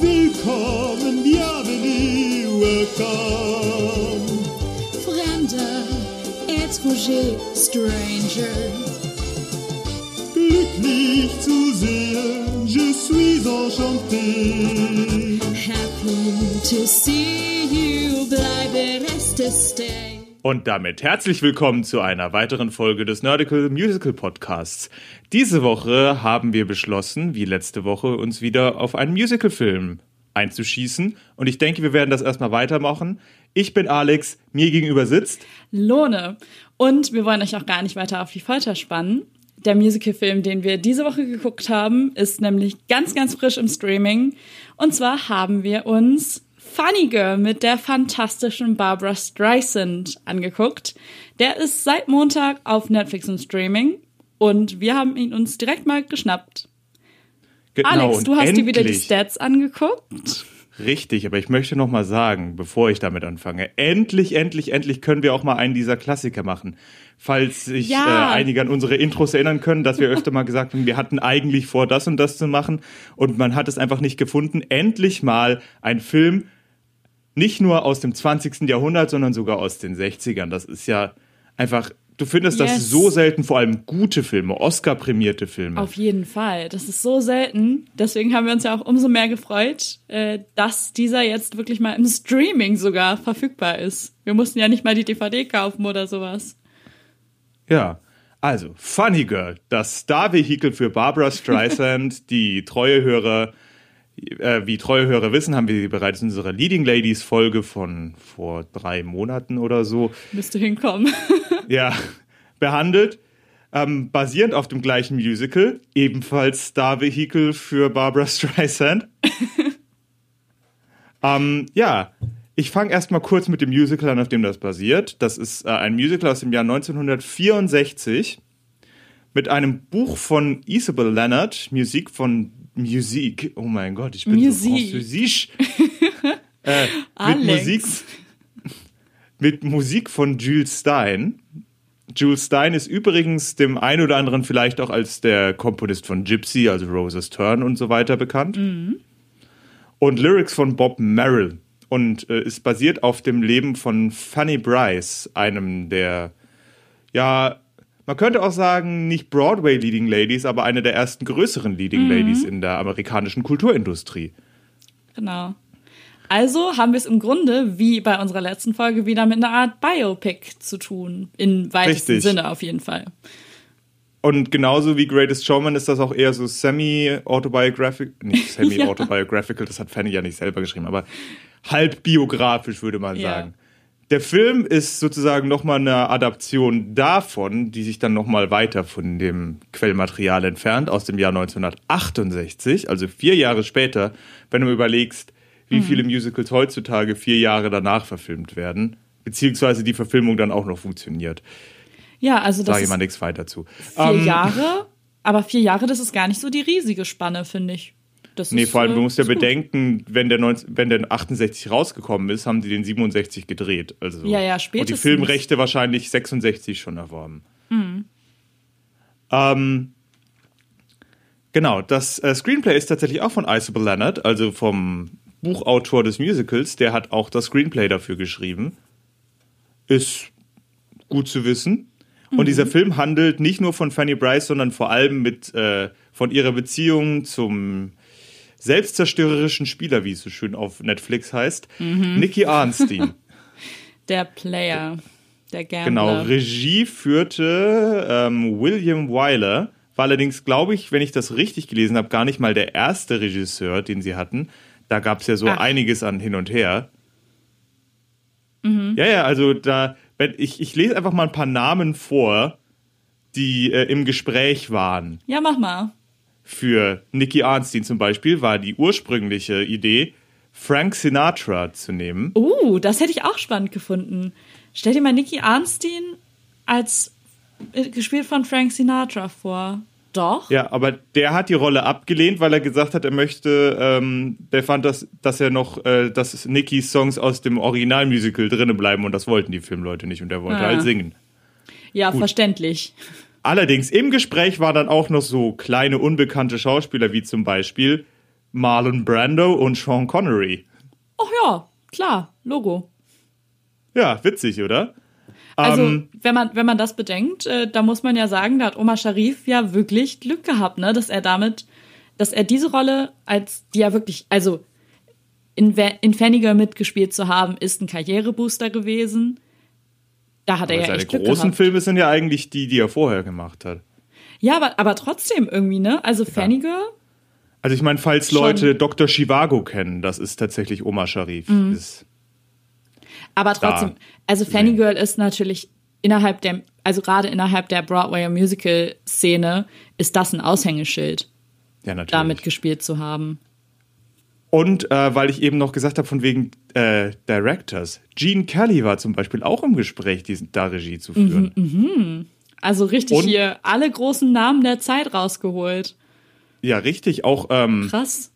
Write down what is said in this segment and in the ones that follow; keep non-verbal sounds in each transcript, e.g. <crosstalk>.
Willkommen, bienvenue, welcome. Fremder, étranger, stranger. Glücklich zu sehen, je suis enchanté. Happy to see you, bleibe reste stay. Und damit herzlich willkommen zu einer weiteren Folge des Nerdical Musical Podcasts. Diese Woche haben wir beschlossen, wie letzte Woche, uns wieder auf einen Musicalfilm einzuschießen. Und ich denke, wir werden das erstmal weitermachen. Ich bin Alex, mir gegenüber sitzt. Lohne. Und wir wollen euch auch gar nicht weiter auf die Folter spannen. Der Musicalfilm, den wir diese Woche geguckt haben, ist nämlich ganz, ganz frisch im Streaming. Und zwar haben wir uns Funny Girl mit der fantastischen Barbara Streisand angeguckt. Der ist seit Montag auf Netflix im Streaming und wir haben ihn uns direkt mal geschnappt. Genau, Alex, und du hast dir wieder die endlich- Stats angeguckt. Richtig, aber ich möchte noch mal sagen, bevor ich damit anfange, endlich, endlich, endlich können wir auch mal einen dieser Klassiker machen. Falls sich Ja. äh, einige an unsere Intros erinnern können, dass wir <laughs> öfter mal gesagt haben, wir hatten eigentlich vor, das und das zu machen und man hat es einfach nicht gefunden. Endlich mal ein Film, nicht nur aus dem 20. Jahrhundert, sondern sogar aus den 60ern. Das ist ja einfach, du findest das Yes. so selten, vor allem gute Filme, Oscar-prämierte Filme. Auf jeden Fall. Das ist so selten. Deswegen haben wir uns ja auch umso mehr gefreut, äh, dass dieser jetzt wirklich mal im Streaming sogar verfügbar ist. Wir mussten ja nicht mal die DVD kaufen oder sowas. Ja, also Funny Girl, das Star-Vehikel für Barbara Streisand, <laughs> die treue Hörer, wie treue Hörer wissen, haben wir sie bereits in unserer Leading Ladies Folge von vor drei Monaten oder so, Müsste hinkommen. <laughs> ja, behandelt. Ähm, basierend auf dem gleichen Musical, ebenfalls Star-Vehikel für Barbara <laughs> Streisand. ähm, ja, ich fange erstmal kurz mit dem Musical an, auf dem das basiert. Das ist äh, ein Musical aus dem Jahr 1964 mit einem Buch von Isabel Leonard, Musik von Musik. Oh mein Gott, ich bin so Musik. französisch. <laughs> äh, mit. Musik mit Musik von Jules Stein. Jules Stein ist übrigens dem einen oder anderen vielleicht auch als der Komponist von Gypsy, also Rose's Turn und so weiter bekannt. Und Lyrics von Bob Merrill und äh, ist basiert auf dem Leben von Fanny Bryce, einem der, ja, man könnte auch sagen, nicht Broadway Leading Ladies, aber eine der ersten größeren Leading Ladies in der amerikanischen Kulturindustrie. genau. Also haben wir es im Grunde, wie bei unserer letzten Folge, wieder mit einer Art Biopic zu tun. Im weitesten Richtig. Sinne auf jeden Fall. Und genauso wie Greatest Showman ist das auch eher so semi-autobiographical, nicht <laughs> semi-autobiographical, das hat Fanny ja nicht selber geschrieben, aber halb biografisch würde man Ja. sagen. Der Film ist sozusagen nochmal eine Adaption davon, die sich dann nochmal weiter von dem Quellmaterial entfernt, aus dem Jahr 1968, also vier Jahre später, wenn du überlegst, wie Mhm. viele Musicals heutzutage vier Jahre danach verfilmt werden, beziehungsweise die Verfilmung dann auch noch funktioniert. Ja, also das Sage ich mal nichts weiter zu. vier Ähm, Jahre. Aber vier Jahre, das ist gar nicht so die riesige Spanne, finde ich. Das Nee, ist, vor allem, äh, du musst ja bedenken, wenn der, 19, wenn der 68 rausgekommen ist, haben die den 67 gedreht. Also, Ja, ja, Und die spätestens. Filmrechte wahrscheinlich 66 schon erworben. Ähm, genau, das äh, Screenplay ist tatsächlich auch von Isabel Leonard, also vom Buchautor des Musicals. Der hat auch das Screenplay dafür geschrieben. Ist gut zu wissen. Und dieser Film handelt nicht nur von Fanny Bryce, sondern vor allem mit, äh, von ihrer Beziehung zum selbstzerstörerischen Spieler, wie es so schön auf Netflix heißt, Nicky Arnstein. <laughs> Der Player, der Gambler. genau, Regie führte ähm, William Wyler, war allerdings, glaube ich, wenn ich das richtig gelesen habe, gar nicht mal der erste Regisseur, den sie hatten. Da gab es ja so Ach. einiges an hin und her. Ja, ja, also da, wenn ich, ich lese einfach mal ein paar Namen vor, die äh, im Gespräch waren. Ja, mach mal. Für Nicky Arnstein zum Beispiel war die ursprüngliche Idee, Frank Sinatra zu nehmen. Uh, das hätte ich auch spannend gefunden. Stell dir mal Nicky Arnstein als äh, gespielt von Frank Sinatra vor. Doch? Ja, aber der hat die Rolle abgelehnt, weil er gesagt hat, er möchte, ähm, der fand, dass, dass er noch, äh, dass Nickys Songs aus dem Originalmusical drinnen bleiben und das wollten die Filmleute nicht und er wollte Ah. halt singen. Ja, verständlich. Allerdings im Gespräch waren dann auch noch so kleine unbekannte Schauspieler wie zum Beispiel Marlon Brando und Sean Connery. Oh ja, klar, Logo. Ja, witzig, oder? Also, Ähm, wenn man, wenn man das bedenkt, äh, da muss man ja sagen, da hat Omar Sharif ja wirklich Glück gehabt, ne, dass er damit, dass er diese Rolle als, die ja wirklich, also in, in Faniger mitgespielt zu haben, ist ein Karrierebooster gewesen. Da hat er aber ja seine echt Glück großen gehabt. Filme sind ja eigentlich die, die er vorher gemacht hat. Ja, aber, aber trotzdem irgendwie, ne? Also Faniger, Also ich meine, falls Schon. Leute Dr. Chivago kennen, das ist tatsächlich Omar Sharif. Mhm. Aber trotzdem, also Fannygirl ist natürlich innerhalb der, also gerade innerhalb der Broadway Musical Szene ist das ein Aushängeschild, ja, natürlich. damit gespielt zu haben. Und äh, weil ich eben noch gesagt habe, von wegen äh, Directors, Gene Kelly war zum Beispiel auch im Gespräch, diesen, da Regie zu führen. Mhm, Also richtig Und- hier alle großen Namen der Zeit rausgeholt. Ja, richtig. Auch ähm, Krass.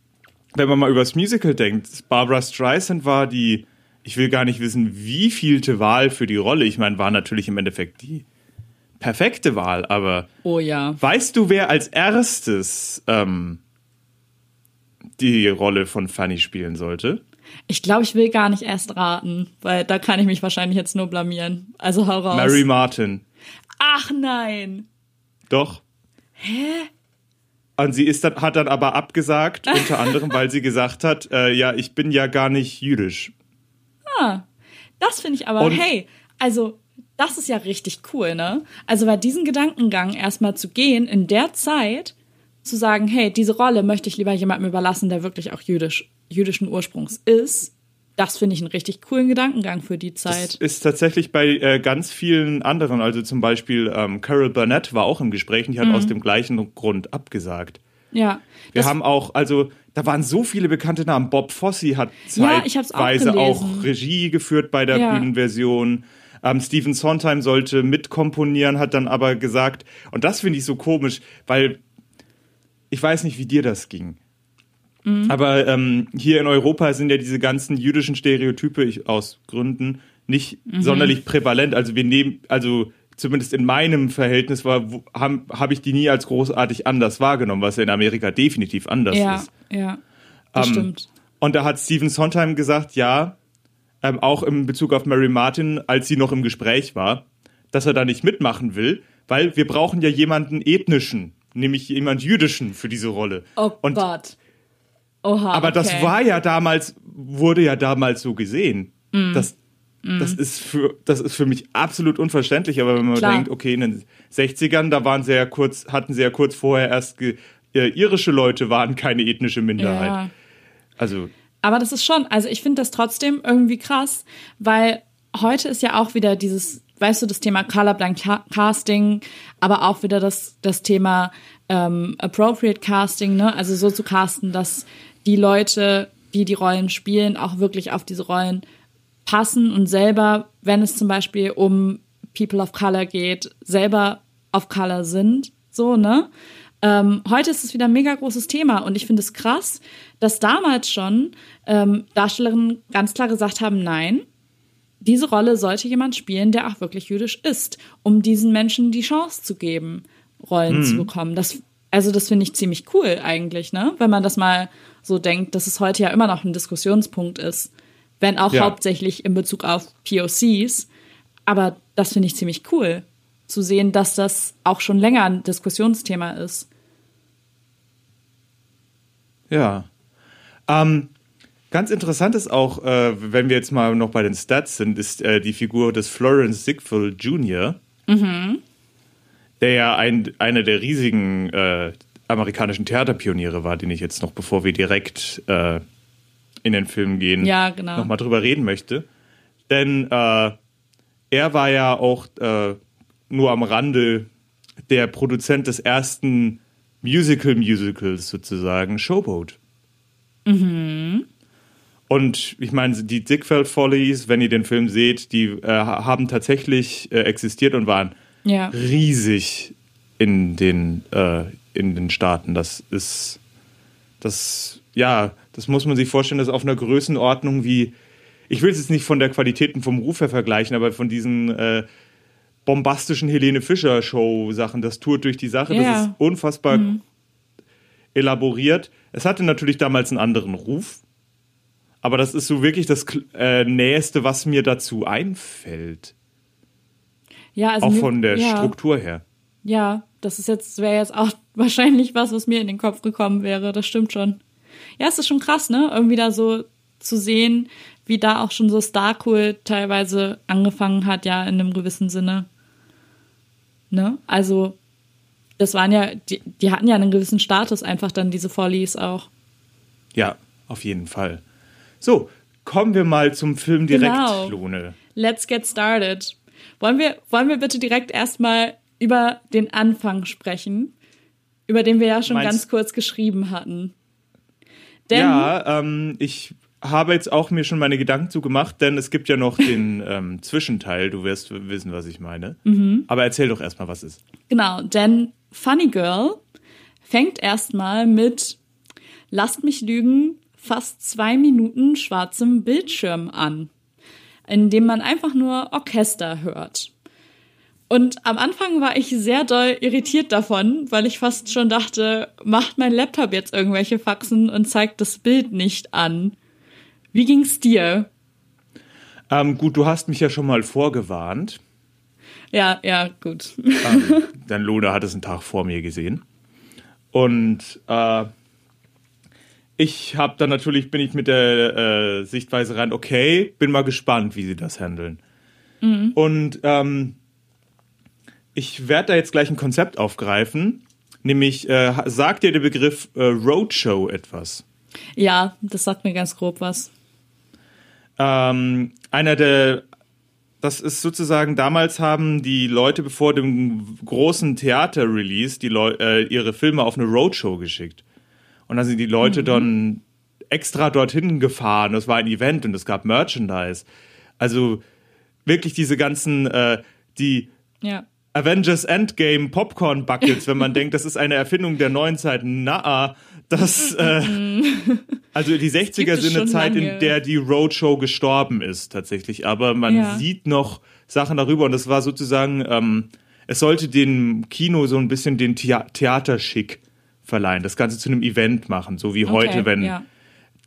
wenn man mal übers Musical denkt, Barbara Streisand war die, ich will gar nicht wissen, wie vielte Wahl für die Rolle. Ich meine, war natürlich im Endeffekt die perfekte Wahl, aber Oh ja. weißt du, wer als erstes ähm, die Rolle von Fanny spielen sollte? Ich glaube, ich will gar nicht erst raten, weil da kann ich mich wahrscheinlich jetzt nur blamieren. Also hau raus. Mary Martin. Ach nein. Doch. Hä? Und sie ist dann, hat dann aber abgesagt, unter anderem, weil sie gesagt hat, äh, ja, ich bin ja gar nicht jüdisch. Das finde ich aber, Und- hey, also das ist ja richtig cool, ne? Also bei diesen Gedankengang erstmal zu gehen, in der Zeit zu sagen, hey, diese Rolle möchte ich lieber jemandem überlassen, der wirklich auch jüdisch, jüdischen Ursprungs ist. Das finde ich einen richtig coolen Gedankengang für die Das Zeit. ist tatsächlich bei äh, ganz vielen anderen, also zum Beispiel ähm, Carol Burnett war auch im Gespräch und die hat aus dem gleichen Grund abgesagt. Ja. Wir Das- haben auch, also da waren so viele bekannte Namen. Bob Fosse hat Ja, ich hab's auch zeitweise auch. Regie geführt bei der Ja. Bühnenversion. Ähm, Stephen Sondheim sollte mitkomponieren, hat dann aber gesagt, und das finde ich so komisch, weil ich weiß nicht, wie dir das ging. Mhm. Aber ähm, hier in Europa sind ja diese ganzen jüdischen Stereotype ich, aus Gründen nicht Mhm. sonderlich prävalent. Also wir nehmen, also zumindest in meinem Verhältnis war, habe hab ich die nie als großartig anders wahrgenommen, was ja in Amerika definitiv anders ja, ist. ja. Das Ähm, stimmt. Und da hat Stephen Sondheim gesagt, ja, ähm, auch in Bezug auf Mary Martin, als sie noch im Gespräch war, dass er da nicht mitmachen will, weil wir brauchen ja jemanden ethnischen, nämlich jemand jüdischen für diese Rolle. Oh und, Gott. Oha. aber okay. das war ja damals, wurde ja damals so gesehen. Mm. Das, das, ist für, das ist für mich absolut unverständlich, aber wenn man Klar. denkt, okay, in den 60ern, da waren sie ja kurz, hatten sie ja kurz vorher erst, ge, äh, irische Leute waren keine ethnische Minderheit. Ja. Also, Aber das ist schon, also ich finde das trotzdem irgendwie krass, weil heute ist ja auch wieder dieses, weißt du, das Thema Colorblind Ca- Casting, aber auch wieder das, das Thema ähm, Appropriate Casting, ne? Also so zu casten, dass die Leute, die die Rollen spielen, auch wirklich auf diese Rollen passen und selber, wenn es zum Beispiel um People of Color geht, selber auf Color sind, so, ne? Ähm, heute ist es wieder ein mega großes Thema und ich finde es krass, dass damals schon ähm, Darstellerinnen ganz klar gesagt haben, nein, diese Rolle sollte jemand spielen, der auch wirklich jüdisch ist, um diesen Menschen die Chance zu geben, Rollen zu bekommen. Das, also das finde ich ziemlich cool eigentlich, ne? Wenn man das mal so denkt, dass es heute ja immer noch ein Diskussionspunkt ist, wenn auch Ja. hauptsächlich in Bezug auf POCs. Aber das finde ich ziemlich cool, zu sehen, dass das auch schon länger ein Diskussionsthema ist. Ja. Ähm, ganz interessant ist auch, äh, wenn wir jetzt mal noch bei den Stats sind, ist äh, die Figur des Florence Ziegfeld Jr., der ja ein, einer der riesigen äh, amerikanischen Theaterpioniere war, den ich jetzt noch, bevor wir direkt äh, in den Film gehen, Ja, genau. nochmal drüber reden möchte. Denn äh, er war ja auch äh, nur am Rande der Produzent des ersten Musical-Musicals sozusagen, Showboat. Und ich meine, die Ziegfeld Follies, wenn ihr den Film seht, die äh, haben tatsächlich äh, existiert und waren Ja. riesig in den, äh, in den Staaten. Das ist, das, ja, das muss man sich vorstellen, das ist auf einer Größenordnung wie, ich will es jetzt nicht von der Qualität und vom Ruf her vergleichen, aber von diesen äh, bombastischen Helene Fischer Show Sachen, das tourt durch die Sache, Ja. das ist unfassbar elaboriert. Es hatte natürlich damals einen anderen Ruf, aber das ist so wirklich das äh, Näheste, was mir dazu einfällt. Ja, also Auch mir- von der ja, Struktur her. Ja, das ist jetzt, wäre jetzt auch <laughs> wahrscheinlich was, was mir in den Kopf gekommen wäre. Das stimmt schon. Ja, es ist schon krass, ne? Irgendwie da so zu sehen, wie da auch schon so Starkult teilweise angefangen hat, ja, in einem gewissen Sinne. Ne? Also, das waren ja, die, die hatten ja einen gewissen Status einfach dann, diese Follies auch. Ja, auf jeden Fall. So, kommen wir mal zum Film direkt, Genau. Lone. Let's get started. Wollen wir, wollen wir bitte direkt erstmal über den Anfang sprechen, über den wir ja schon Meinst- ganz kurz geschrieben hatten. Denn, Ja, ähm, ich habe jetzt auch mir schon meine Gedanken zu gemacht, denn es gibt ja noch <laughs> den ähm, Zwischenteil. Du wirst wissen, was ich meine. Mhm. Aber erzähl doch erstmal, was ist. genau, denn Funny Girl fängt erstmal mit Lasst mich lügen, fast zwei Minuten schwarzem Bildschirm an, in dem man einfach nur Orchester hört. Und am Anfang war ich sehr doll irritiert davon, weil ich fast schon dachte, macht mein Laptop jetzt irgendwelche Faxen und zeigt das Bild nicht an. Wie ging's dir? Ähm, gut, du hast mich ja schon mal vorgewarnt. Ja, ja, gut. Ähm, <laughs> denn Lone hat es einen Tag vor mir gesehen. Und äh, ich habe dann natürlich, bin ich mit der äh, Sichtweise rein, okay, bin mal gespannt, wie sie das handeln. Und ähm, ich werde da jetzt gleich ein Konzept aufgreifen, nämlich äh, sagt dir der Begriff äh, Roadshow etwas? Ja, das sagt mir ganz grob was. Ähm, einer der, das ist sozusagen, damals haben die Leute vor dem großen Theater-Release die Leu äh, ihre Filme auf eine Roadshow geschickt. Und dann sind die Leute dann extra dorthin gefahren. Das war ein Event und es gab Merchandise. Also wirklich diese ganzen, äh, die Ja. Avengers Endgame Popcorn Buckets, wenn man <laughs> denkt, das ist eine Erfindung der neuen Zeit. Na, das, äh, also die 60er gibt es sind eine Zeit, lange. in der die Roadshow gestorben ist, tatsächlich. Aber man Ja. sieht noch Sachen darüber und das war sozusagen, ähm, es sollte dem Kino so ein bisschen den Thea Theaterschick verleihen, das Ganze zu einem Event machen, so wie heute, Okay, wenn ja.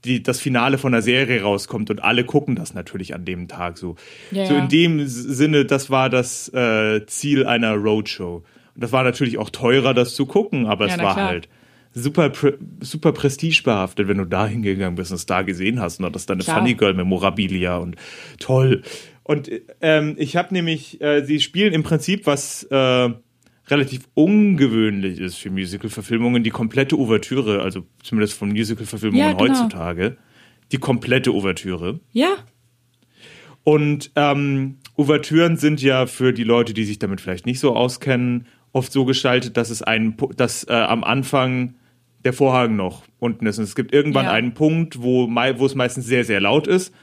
die, das Finale von der Serie rauskommt und alle gucken das natürlich an dem Tag so. Ja, so in dem Sinne, das war das äh, Ziel einer Roadshow. Und das war natürlich auch teurer, das zu gucken, aber Ja, es war klar. halt super, super prestige-behaftet, wenn du da hingegangen bist und es da gesehen hast. Und das ist dann eine Klar. Funny Girl Memorabilia und toll. Und ähm, ich habe nämlich, äh, sie spielen im Prinzip was äh, relativ ungewöhnlich ist für Musical-Verfilmungen, die komplette Ouvertüre, also zumindest von Musical-Verfilmungen Ja, genau. heutzutage, die komplette Ouvertüre. Ja, Und ähm, Ouvertüren sind ja für die Leute, die sich damit vielleicht nicht so auskennen, oft so gestaltet, dass es einen, dass äh, am Anfang der Vorhang noch unten ist. Und es gibt irgendwann Ja. einen Punkt, wo, wo es meistens sehr, sehr laut ist,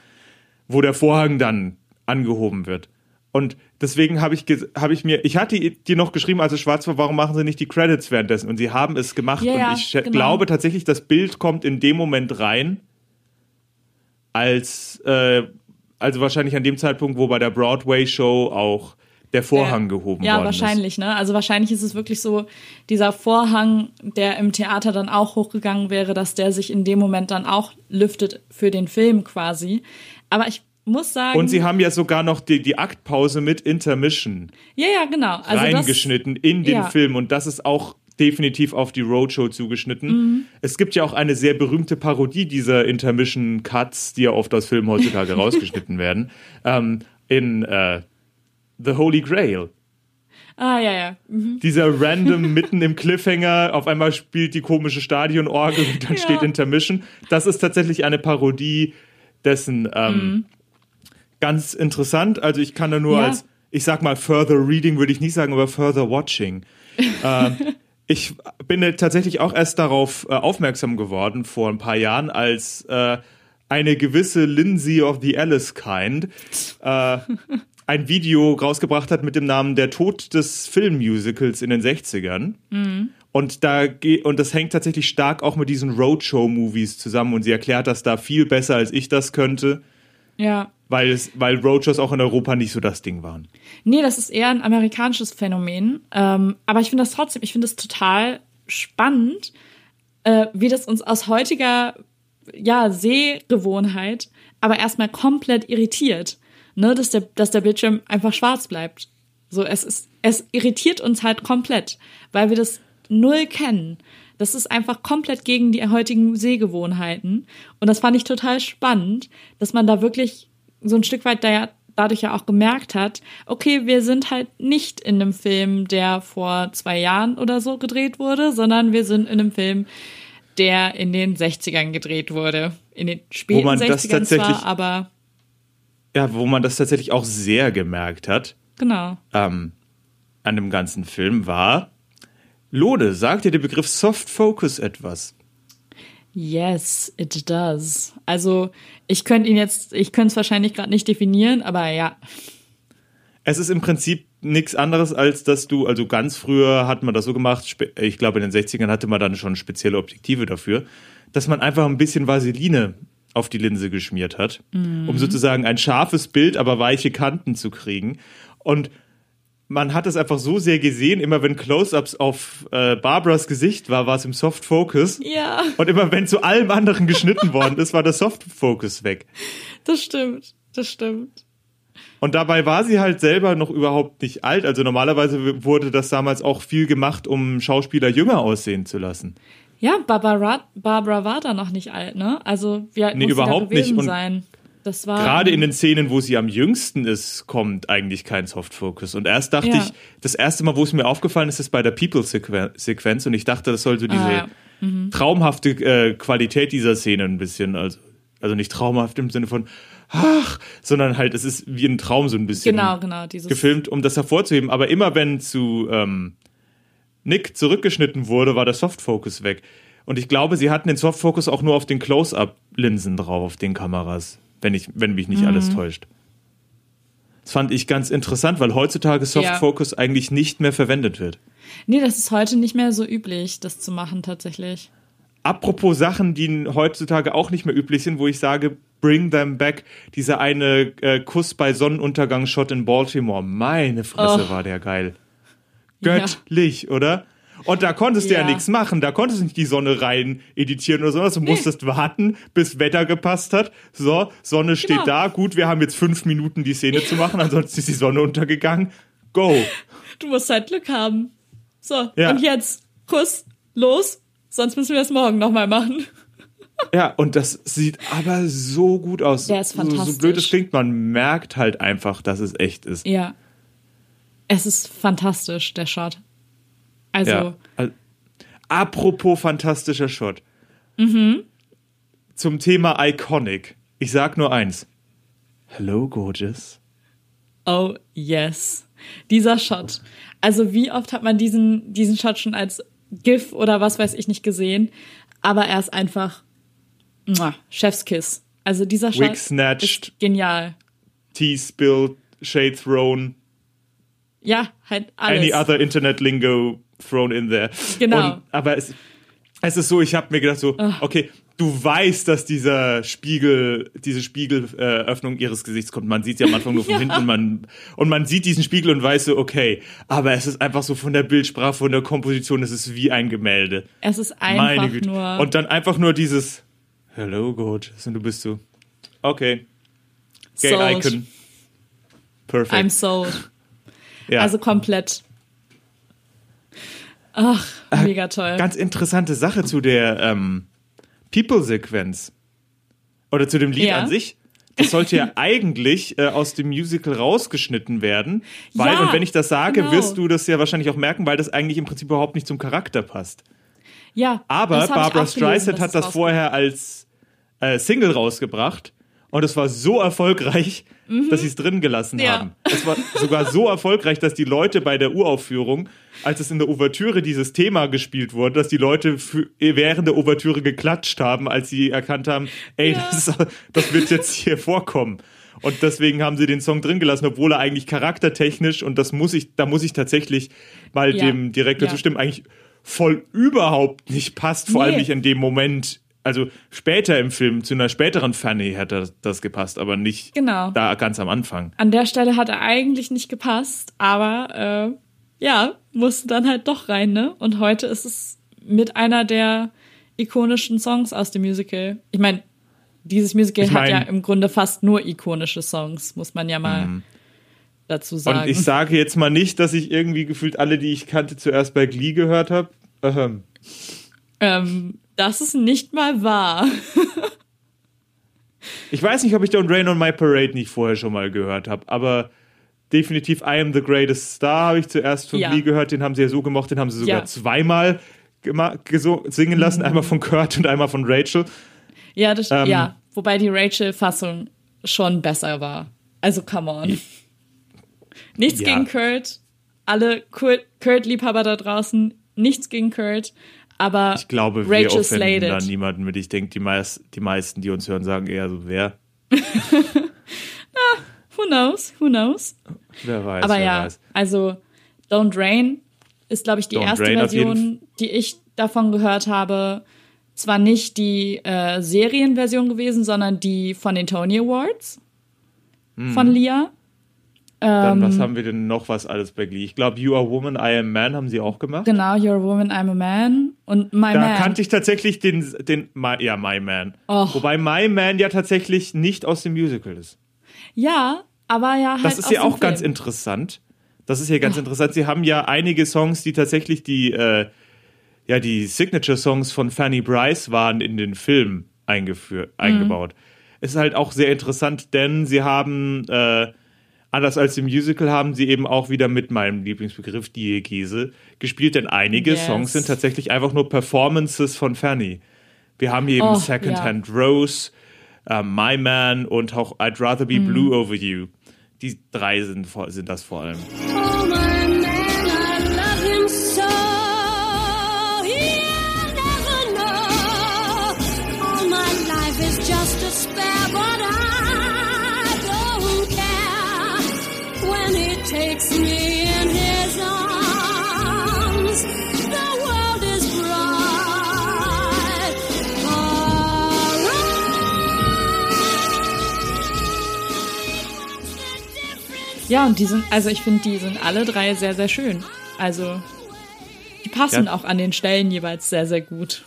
wo der Vorhang dann angehoben wird. Und deswegen habe ich, habe ich mir, ich hatte dir noch geschrieben, als es schwarz war, warum machen sie nicht die Credits währenddessen? Und sie haben es gemacht. Ja, ja, und ich genau. glaube tatsächlich, das Bild kommt in dem Moment rein, als, äh, also wahrscheinlich an dem Zeitpunkt, wo bei der Broadway-Show auch der Vorhang gehoben ja, worden ist. wahrscheinlich, ne? Also wahrscheinlich ist es wirklich so, dieser Vorhang, der im Theater dann auch hochgegangen wäre, dass der sich in dem Moment dann auch lüftet für den Film quasi. Aber ich muss sagen. Und sie haben ja sogar noch die, die Aktpause mit Intermission ja, ja, genau. Also reingeschnitten in den ja. Film und das ist auch definitiv auf die Roadshow zugeschnitten. Mhm. Es gibt ja auch eine sehr berühmte Parodie dieser Intermission Cuts, die ja oft aus Filmen heutzutage <laughs> rausgeschnitten werden, ähm, in äh, The Holy Grail. Das, ah, ja, ja. Mhm. Dieser random <laughs> mitten im Cliffhanger, auf einmal spielt die komische Stadionorgel und dann Ja. steht Intermission. Das ist tatsächlich eine Parodie dessen. Ähm, Mhm. Ganz interessant. Also ich kann da nur Ja. als, ich sag mal, further reading würde ich nicht sagen, aber further watching. <laughs> ähm, ich bin tatsächlich auch erst darauf äh, aufmerksam geworden vor ein paar Jahren, als äh, eine gewisse Lindsay of the Alice Kind äh, <laughs> ein Video rausgebracht hat mit dem Namen Der Tod des Filmmusicals in den 60ern. Und da und das hängt tatsächlich stark auch mit diesen Roadshow-Movies zusammen und sie erklärt das da viel besser, als ich das könnte, Ja. weil es, weil Roadshows auch in Europa nicht so das Ding waren. Nee, das ist eher ein amerikanisches Phänomen. Ähm, aber ich finde das trotzdem, ich finde das total spannend. äh, wie das uns aus heutiger ja, Sehgewohnheit aber erstmal komplett irritiert, ne, dass der, dass der Bildschirm einfach schwarz bleibt. So, es ist, es irritiert uns halt komplett, weil wir das null kennen. Das ist einfach komplett gegen die heutigen Sehgewohnheiten. Und das fand ich total spannend, dass man da wirklich so ein Stück weit da, dadurch ja auch gemerkt hat, okay, wir sind halt nicht in einem Film, der vor zwei Jahren oder so gedreht wurde, sondern wir sind in einem Film, der in den 60ern gedreht wurde. In den späten man das 60ern tatsächlich- zwar, aber Ja, wo man das tatsächlich auch sehr gemerkt hat genau. ähm, an dem ganzen Film war, Lode, sagt dir der Begriff Soft Focus etwas? Yes, it does. Also ich könnte ihn jetzt, ich könnte es wahrscheinlich gerade nicht definieren, aber ja. Es ist im Prinzip nichts anderes, als dass du, also ganz früher hat man das so gemacht, ich glaube in den 60ern hatte man dann schon spezielle Objektive dafür, dass man einfach ein bisschen Vaseline auf die Linse geschmiert hat, um sozusagen ein scharfes Bild, aber weiche Kanten zu kriegen. Und man hat es einfach so sehr gesehen, immer wenn Close-ups auf äh, Barbaras Gesicht war, war es im Soft Focus. Ja, Und immer wenn zu allem anderen geschnitten worden ist, war der Soft Focus weg. das stimmt. Das stimmt. Und dabei war sie halt selber noch überhaupt nicht alt. Also normalerweise wurde das damals auch viel gemacht, um Schauspieler jünger aussehen zu lassen. Ja, Barbara, Barbara war da noch nicht alt, ne? Also wie alt Nee, muss überhaupt sie da gewesen nicht. Und sein? Das war Gerade in den Szenen, wo sie am jüngsten ist, kommt eigentlich kein Soft Focus. Und erst dachte Ja. ich, das erste Mal, wo es mir aufgefallen ist, ist bei der People-Sequenz. Und ich dachte, das sollte diese Ah, ja. traumhafte äh, Qualität dieser Szene ein bisschen, also, also nicht traumhaft im Sinne von, ach, sondern halt, es ist wie ein Traum so ein bisschen. genau, genau dieses gefilmt, um das hervorzuheben. Aber immer wenn zu ähm, Nick zurückgeschnitten wurde, war der Softfocus weg. Und ich glaube, sie hatten den Softfocus auch nur auf den Close-Up-Linsen drauf, auf den Kameras, wenn, ich, wenn mich nicht Mhm. alles täuscht. Das fand ich ganz interessant, weil heutzutage Softfocus eigentlich nicht mehr verwendet wird. Nee, das ist heute nicht mehr so üblich, das zu machen tatsächlich. Apropos Sachen, die heutzutage auch nicht mehr üblich sind, wo ich sage, bring them back. Dieser eine äh, Kuss bei Sonnenuntergang-Shot in Baltimore. Meine Fresse Oh. war der geil. Ja. Göttlich, oder? Und da konntest du ja, Ja. nichts machen. Da konntest du nicht die Sonne rein editieren oder sowas. Du musstest warten, bis Wetter gepasst hat. So, Sonne steht Genau. da. Gut, wir haben jetzt fünf Minuten, die Szene zu machen. Ansonsten ist die Sonne untergegangen. Go. Du musst halt Glück haben. So, Ja. und jetzt Kuss, los, sonst müssen wir es morgen nochmal machen. Ja, und das sieht aber so gut aus. Der ist So, so fantastisch. blöd es klingt, man merkt halt einfach, dass es echt ist. Ja. Es ist fantastisch, der Shot. Also, Ja. Apropos fantastischer Shot. Zum Thema Iconic. Ich sag nur eins. Hello, gorgeous. oh yes. Dieser Shot. Also, wie oft hat man diesen, diesen Shot schon als GIF oder was weiß ich nicht gesehen? Aber er ist einfach muah, Chefskiss. Also, dieser Shot Wig snatched, ist genial. tea spilled, shade thrown, Ja, halt alles. any other internet lingo thrown in there. Genau. Und, aber es, es ist so, ich habe mir gedacht so, okay, du weißt, dass dieser Spiegel, diese Spiegelöffnung ihres Gesichts kommt. Man sieht sie am Anfang nur <laughs> von Ja. hinten und man, und man sieht diesen Spiegel und weiß so, okay, aber es ist einfach so von der Bildsprache, von der Komposition, es ist wie ein Gemälde. Es ist einfach Meine Güte. nur. Und dann einfach nur dieses Hello, gorgeous. Und du bist so, okay, Gay sold. Icon. Perfect. I'm sold. ja. Also komplett. Ach, mega toll. Ganz interessante Sache zu der ähm, People-Sequenz. Oder zu dem Lied Ja. an sich. Das sollte ja <laughs> eigentlich äh, aus dem Musical rausgeschnitten werden. Weil, Ja, und wenn ich das sage, genau. wirst du das ja wahrscheinlich auch merken, weil das eigentlich im Prinzip überhaupt nicht zum Charakter passt. ja, Aber Barbara Streisand hat das vorher als äh, Single rausgebracht. Und es war so erfolgreich, dass sie es drin gelassen Mhm. Ja. haben. Es war sogar so erfolgreich, dass die Leute bei der Uraufführung, als es in der Ouvertüre dieses Thema gespielt wurde, dass die Leute für, während der Ouvertüre geklatscht haben, als sie erkannt haben, ey, Ja. das, ist, das wird jetzt hier vorkommen. Und deswegen haben sie den Song drin gelassen, obwohl er eigentlich charaktertechnisch, und das muss ich, da muss ich tatsächlich mal Ja. dem Direktor zustimmen, eigentlich voll überhaupt nicht passt, vor allem Nee. nicht in dem Moment. Also später im Film, zu einer späteren Fanny hätte das, das gepasst, aber nicht Genau. da ganz am Anfang. An der Stelle hat er eigentlich nicht gepasst, aber äh, ja, musste dann halt doch rein, ne? Und heute ist es mit einer der ikonischen Songs aus dem Musical. Ich meine, dieses Musical Ich hat mein- ja im Grunde fast nur ikonische Songs, muss man ja mal dazu sagen. Mhm. Und ich sage jetzt mal nicht, dass ich irgendwie gefühlt alle, die ich kannte, zuerst bei Glee gehört habe. Ähm, das ist nicht mal wahr. <laughs> ich weiß nicht, ob ich Don't Rain on My Parade nicht vorher schon mal gehört habe, aber definitiv I Am the Greatest Star habe ich zuerst von Ja. Glee gehört. Den haben sie ja so gemocht, den haben sie sogar Ja. zweimal singen lassen. Einmal von Kurt und einmal von Rachel. Ja, das, Ähm, ja, wobei die Rachel-Fassung schon besser war. Also, come on. Nichts Ja. gegen Kurt. Alle Kurt- Kurt-Liebhaber da draußen, nichts gegen Kurt. Aber Ich glaube, wir Rachel offenden da niemanden mit. Ich denke, die, meist, die meisten, die uns hören, sagen eher so, wer? <laughs> Who knows? Who knows? Wer weiß, Aber wer ja, weiß. also Don't Rain ist, glaube ich, die Don't erste Version, die ich davon gehört habe. Zwar nicht die äh, Serienversion gewesen, sondern die von den Tony Awards Hm. von Lia. Dann, ähm, was haben wir denn noch was alles bei Glee? Ich glaube, You Are Woman, I Am Man haben sie auch gemacht. Genau, You're a Woman, I'm a Man und My Da Man. kannte ich tatsächlich den, den My, ja, My Man. Och. Wobei My Man ja tatsächlich nicht aus dem Musical ist. ja, aber ja halt Das ist ja auch ganz Film. interessant. Das ist ja ganz interessant. Sie haben ja einige Songs, die tatsächlich die, äh, ja, die Signature-Songs von Fanny Bryce waren in den Film eingeführt, Mhm. eingebaut. Ist halt auch sehr interessant, denn sie haben, äh, anders als im Musical, haben sie eben auch wieder mit meinem Lieblingsbegriff Diegese gespielt, denn einige Yes. Songs sind tatsächlich einfach nur Performances von Fanny. Wir haben hier eben Oh, Second ja. Hand Rose, äh, My Man und auch I'd Rather Be Mhm. Blue Over You. Die drei sind, sind das vor allem. Oh, Ja, und die sind, also ich finde, die sind alle drei sehr, sehr schön. Also, die passen Ja. auch an den Stellen jeweils sehr, sehr gut.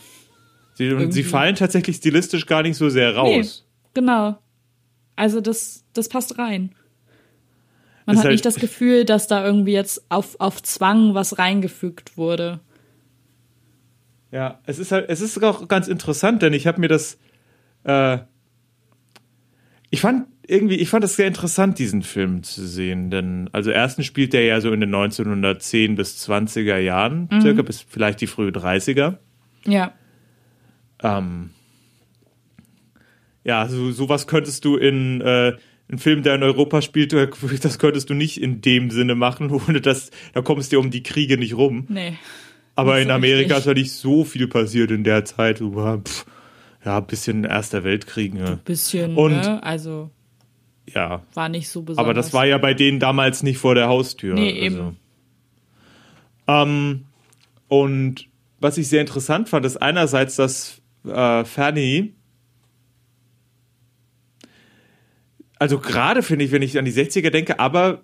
Sie, und sie fallen tatsächlich stilistisch gar nicht so sehr raus. Genau. Also, das, das passt rein. Man hat halt- nicht das Gefühl, dass da irgendwie jetzt auf, auf Zwang was reingefügt wurde. Ja, es ist halt, es ist auch ganz interessant, denn ich habe mir das, äh, ich fand irgendwie, ich fand es sehr interessant, diesen Film zu sehen, denn also erstens spielt der ja so in den 1910 bis 20er Jahren, Mhm. circa bis vielleicht die frühe 30er. Ja. Ähm, ja, so sowas könntest du in äh, einen Film, der in Europa spielt, <laughs> das könntest du nicht in dem Sinne machen, <laughs> ohne dass da kommst du um die Kriege nicht rum. Nee. Aber in Amerika richtig. ist ja nicht so viel passiert in der Zeit. Pff, ja, ein bisschen Erster Weltkrieg. Ne? Bisschen, Und- ne? Also, Ja, war nicht so besonders. aber das war ja bei denen damals nicht vor der Haustür. Nee, eben. Also. Ähm, und was ich sehr interessant fand, ist einerseits, dass äh, Fanny also gerade finde ich, wenn ich an die 60er denke, aber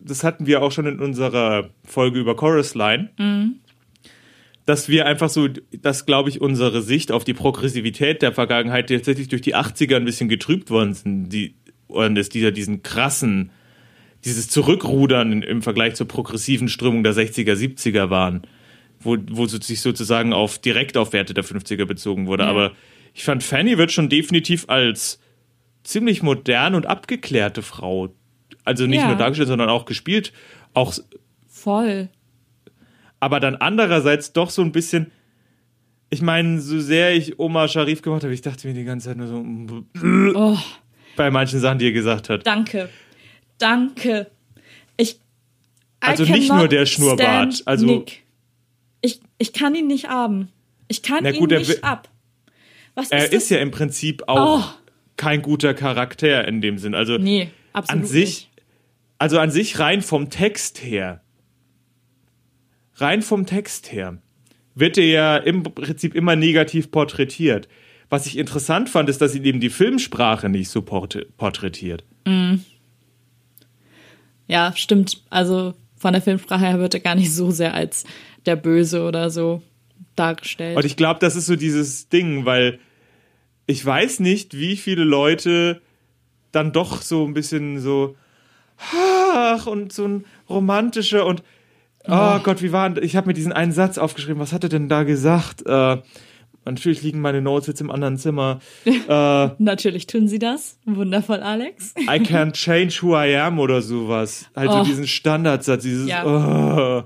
das hatten wir auch schon in unserer Folge über Chorus Line, dass wir einfach so, dass glaube ich unsere Sicht auf die Progressivität der Vergangenheit tatsächlich durch die 80er ein bisschen getrübt worden sind, die und es dieser diesen krassen dieses Zurückrudern in, im Vergleich zur progressiven Strömung der 60er, 70er waren, wo, wo sich sozusagen auf direkt auf Werte der 50er bezogen wurde. Ja. Aber ich fand, Fanny wird schon definitiv als ziemlich modern und abgeklärte Frau, also nicht Ja. nur dargestellt, sondern auch gespielt, auch, Voll. aber dann andererseits doch so ein bisschen, ich meine, so sehr ich Oma Sharif gemacht habe, ich dachte mir die ganze Zeit nur so, Oh, bei manchen Sachen, die er gesagt hat. danke. Danke. Ich. Also nicht nur der Schnurrbart, also- Nick. Ich, ich kann ihn nicht haben. Ich kann ihn gut, er nicht ab. Was Er ist ist ja im Prinzip auch Oh. kein guter Charakter in dem Sinn. Also Nee, absolut an sich, nicht. also an sich rein vom Text her, rein vom Text her, wird er ja im Prinzip immer negativ porträtiert. Was ich interessant fand, ist, dass sie eben die Filmsprache nicht so port porträtiert. Ja, stimmt. Also von der Filmsprache her wird er gar nicht so sehr als der Böse oder so dargestellt. Und ich glaube, das ist so dieses Ding, weil ich weiß nicht, wie viele Leute dann doch so ein bisschen so, ach, und so ein romantischer und, oh, Gott, wie war, denn- ich habe mir diesen einen Satz aufgeschrieben, was hat er denn da gesagt? Äh, natürlich liegen meine Notes jetzt im anderen Zimmer. <laughs> Äh, Natürlich tun sie das. Wundervoll, Alex. I can't change who I am oder sowas. Halt Oh. so diesen Standardsatz, dieses, Ja. oh,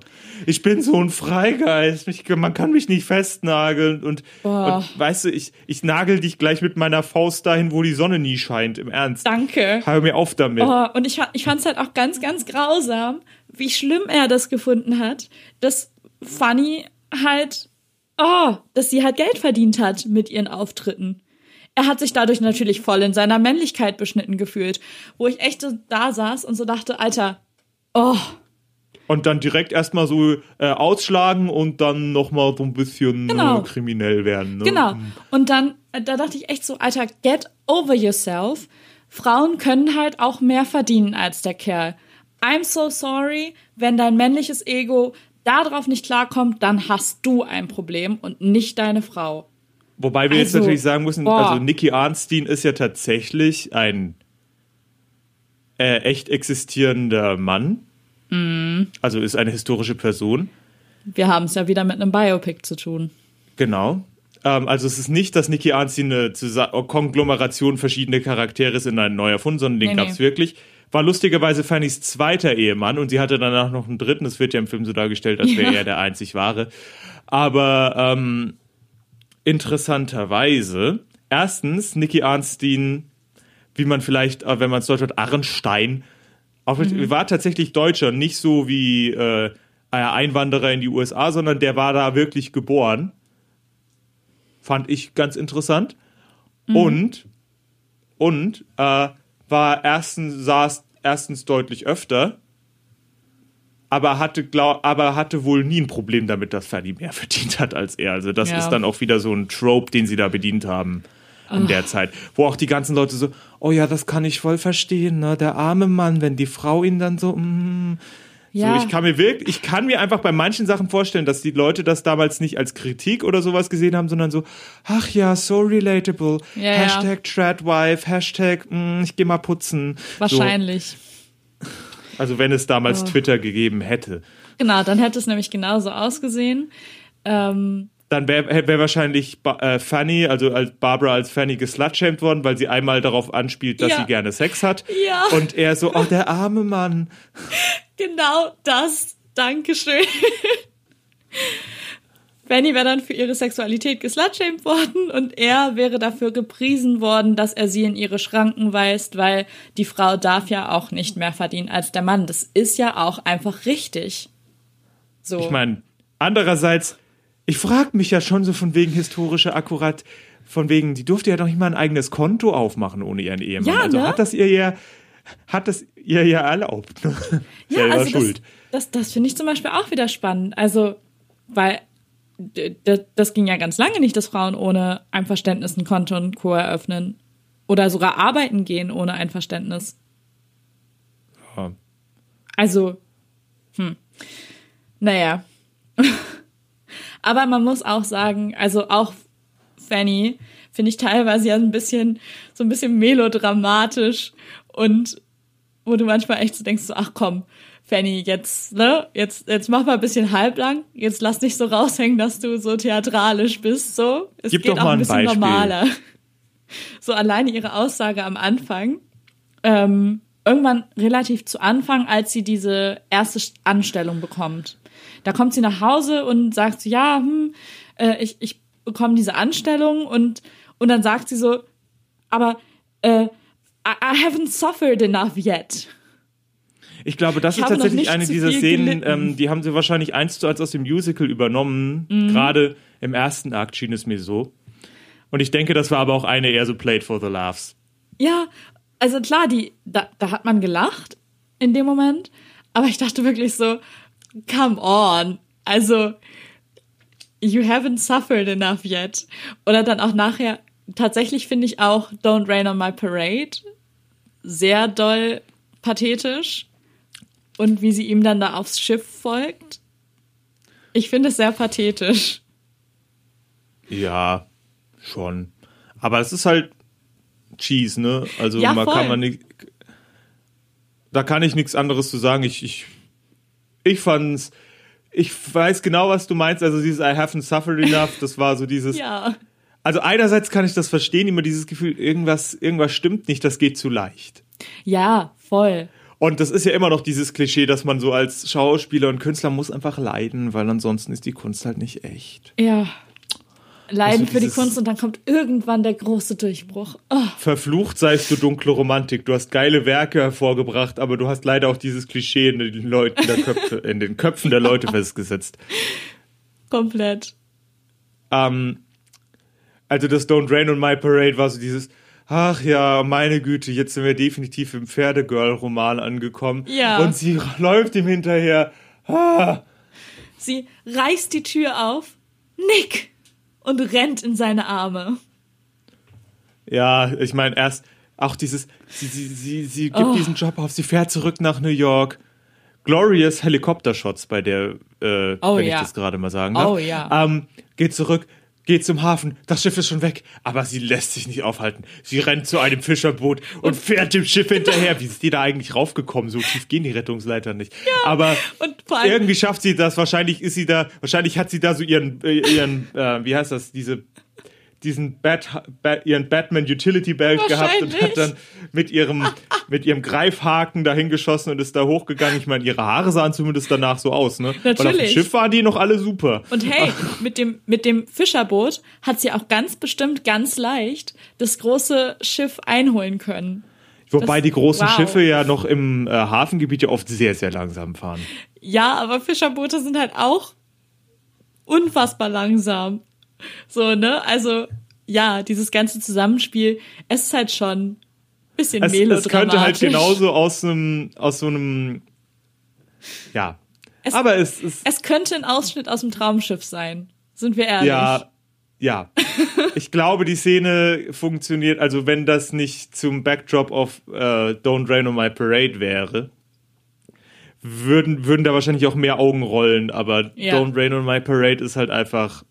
ich bin so ein Freigeist, mich, man kann mich nicht festnageln und, Oh. und weißt du, ich, ich nagel dich gleich mit meiner Faust dahin, wo die Sonne nie scheint, im Ernst. Danke. Hör mir auf damit. Oh, und ich, ich fand es halt auch ganz, ganz grausam, wie schlimm er das gefunden hat, dass Fanny halt, oh, dass sie halt Geld verdient hat mit ihren Auftritten. Er hat sich dadurch natürlich voll in seiner Männlichkeit beschnitten gefühlt, wo ich echt so da saß und so dachte, Alter, oh, Und dann direkt erstmal so äh, ausschlagen und dann nochmal so ein bisschen Genau. äh, kriminell werden. Ne? Genau. Und dann, äh, da dachte ich echt so, Alter, get over yourself. Frauen können halt auch mehr verdienen als der Kerl. I'm so sorry, wenn dein männliches Ego darauf nicht klarkommt, dann hast du ein Problem und nicht deine Frau. Wobei wir jetzt Also, natürlich sagen müssen, boah. also Nicky Arnstein ist ja tatsächlich ein äh, echt existierender Mann. Mhm. Also ist eine historische Person. Wir haben es ja wieder mit einem Biopic zu tun. Genau. Ähm, also es ist nicht, dass Nicky Arnstein eine Zusa Konglomeration verschiedener Charaktere ist in ein neu erfunden, sondern den Nee, gab's nee. wirklich. War lustigerweise Fannys zweiter Ehemann und sie hatte danach noch einen dritten. Das wird ja im Film so dargestellt, als wäre Ja. er der einzig wahre. Aber ähm, interessanterweise, erstens, Nicky Arnstein, wie man vielleicht, äh, wenn man es deutsch hat, Arnstein, auch Mhm. war tatsächlich Deutscher, nicht so wie äh, ein Einwanderer in die USA, sondern der war da wirklich geboren. Fand ich ganz interessant. Mhm. Und, und äh, war erstens, saß erstens deutlich öfter, aber hatte, glaub, aber hatte wohl nie ein Problem damit, dass Fanny mehr <laughs> verdient hat als er. Also das Ja. ist dann auch wieder so ein Trope, den sie da bedient haben in der Zeit. Wo auch die ganzen Leute so, oh ja, das kann ich voll verstehen, ne? Der arme Mann, wenn die Frau ihn dann so, mm, Ja. so, ich kann mir wirklich, ich kann mir einfach bei manchen Sachen vorstellen, dass die Leute das damals nicht als Kritik oder sowas gesehen haben, sondern so, ach ja, so relatable. Ja, ja. Hashtag Tradwife, Hashtag, mm, ich geh mal putzen. Wahrscheinlich. So, also wenn es damals Twitter gegeben hätte. Genau, dann hätte es nämlich genauso ausgesehen. Ähm, Dann wäre wär wahrscheinlich ba äh, Fanny, also als Barbara als Fanny geslutshamed worden, weil sie einmal darauf anspielt, dass Ja. sie gerne Sex hat. Ja. Und er so, oh, der arme Mann. <laughs> Genau das. Dankeschön. <laughs> Fanny wäre dann für ihre Sexualität geslutshamed worden und er wäre dafür gepriesen worden, dass er sie in ihre Schranken weist, weil die Frau darf ja auch nicht mehr verdienen als der Mann. Das ist ja auch einfach richtig. So. Ich meine, andererseits, ich frage mich ja schon so von wegen historische Akkurat, von wegen, die durfte ja doch nicht mal ein eigenes Konto aufmachen ohne ihren Ehemann. Ja, also ne? hat das ihr ja, hat das ihr ja erlaubt. Ne? Ja, <laughs> Selber also schuld. das, das, das finde ich zum Beispiel auch wieder spannend. Also, weil das ging ja ganz lange nicht, dass Frauen ohne Einverständnis ein Konto und Co. eröffnen. Oder sogar arbeiten gehen ohne Einverständnis. Ja. Also, hm. Naja. <laughs> Aber man muss auch sagen, also auch Fanny finde ich teilweise ja ein bisschen, so ein bisschen melodramatisch und wo du manchmal echt so denkst, so, ach komm, Fanny, jetzt, ne, jetzt, jetzt mach mal ein bisschen halblang, jetzt lass nicht so raushängen, dass du so theatralisch bist, so. Es Gib geht doch auch mal ein ein bisschen Beispiel. normaler. <laughs> So alleine ihre Aussage am Anfang, ähm, irgendwann relativ zu Anfang, als sie diese erste Anstellung bekommt. Da kommt sie nach Hause und sagt so, ja, hm, äh, ich, ich bekomme diese Anstellung und, und dann sagt sie so, aber äh, I, I haven't suffered enough yet. Ich glaube, das Ich ist tatsächlich eine dieser Szenen, ähm, die haben sie wahrscheinlich eins zu eins aus dem Musical übernommen. Mhm. Gerade im ersten Akt schien es mir so. Und ich denke, das war aber auch eine eher so Played for the Laughs. Ja, also klar, die, da, da hat man gelacht in dem Moment, aber ich dachte wirklich so, come on. Also, you haven't suffered enough yet. Oder dann auch nachher, tatsächlich finde ich auch Don't Rain on My Parade sehr doll pathetisch. Und wie sie ihm dann da aufs Schiff folgt. Ich finde es sehr pathetisch. Ja, schon. Aber es ist halt Cheese, ne? Also Ja, man voll. kann man nicht. Da kann ich nichts anderes zu sagen. Ich, ich, ich fand's. Ich weiß genau, was du meinst. Also dieses I haven't suffered enough, das war so dieses. <laughs> Ja. Also einerseits kann ich das verstehen, immer dieses Gefühl, irgendwas, irgendwas stimmt nicht, das geht zu leicht. Ja, voll. Und das ist ja immer noch dieses Klischee, dass man so als Schauspieler und Künstler muss einfach leiden, weil ansonsten ist die Kunst halt nicht echt. Ja. Leiden Also für die Kunst und dann kommt irgendwann der große Durchbruch. Oh, Verflucht seist du dunkle Romantik. Du hast geile Werke hervorgebracht, aber du hast leider auch dieses Klischee in den Leuten der Köpfe, <laughs> in den Köpfen der Leute festgesetzt. komplett. Ähm, also das Don't Rain on My Parade war so dieses, ach ja, meine Güte, jetzt sind wir definitiv im Pferdegirl-Roman angekommen. Ja. Und sie <laughs> läuft ihm hinterher. Ah. Sie reißt die Tür auf, Nick, und rennt in seine Arme. Ja, ich meine, erst auch dieses, sie, sie, sie, sie gibt Oh. diesen Job auf, sie fährt zurück nach New York. Glorious Helikoptershots bei der, äh, Oh, wenn ja. ich das gerade mal sagen darf. Oh, ja. Ähm, geht zurück, geht zum Hafen, das Schiff ist schon weg, aber sie lässt sich nicht aufhalten. Sie rennt zu einem Fischerboot und fährt dem Schiff hinterher. Wie ist die da eigentlich raufgekommen? So tief gehen die Rettungsleiter nicht. aber und vor allem- irgendwie schafft sie das. Wahrscheinlich ist sie da, wahrscheinlich hat sie da so ihren, äh, ihren, äh, wie heißt das, diese diesen Bat, Bat, ihren Batman Utility Belt gehabt und hat dann mit ihrem mit ihrem Greifhaken dahin geschossen und ist da hochgegangen. Ich meine, ihre Haare sahen zumindest danach so aus, ne? Weil auf dem Natürlich. Schiff waren die noch alle super. Und hey, mit dem, mit dem Fischerboot hat sie auch ganz bestimmt ganz leicht das große Schiff einholen können. Wobei das- die großen wow. Schiffe ja noch im äh, Hafengebiet ja oft sehr, sehr langsam fahren. Ja, aber Fischerboote sind halt auch unfassbar langsam. So, ne? Also, ja, dieses ganze Zusammenspiel, es ist halt schon ein bisschen Es, melodramatisch. es könnte halt genauso aus einem, aus so einem, ja. Es- Aber es ist, Es könnte ein Ausschnitt aus dem Traumschiff sein. Sind wir ehrlich? Ja, ja. <laughs> Ich glaube, die Szene funktioniert, also wenn das nicht zum Backdrop of äh, Don't Rain on My Parade wäre, würden, würden da wahrscheinlich auch mehr Augen rollen, aber Ja. Don't Rain on My Parade ist halt einfach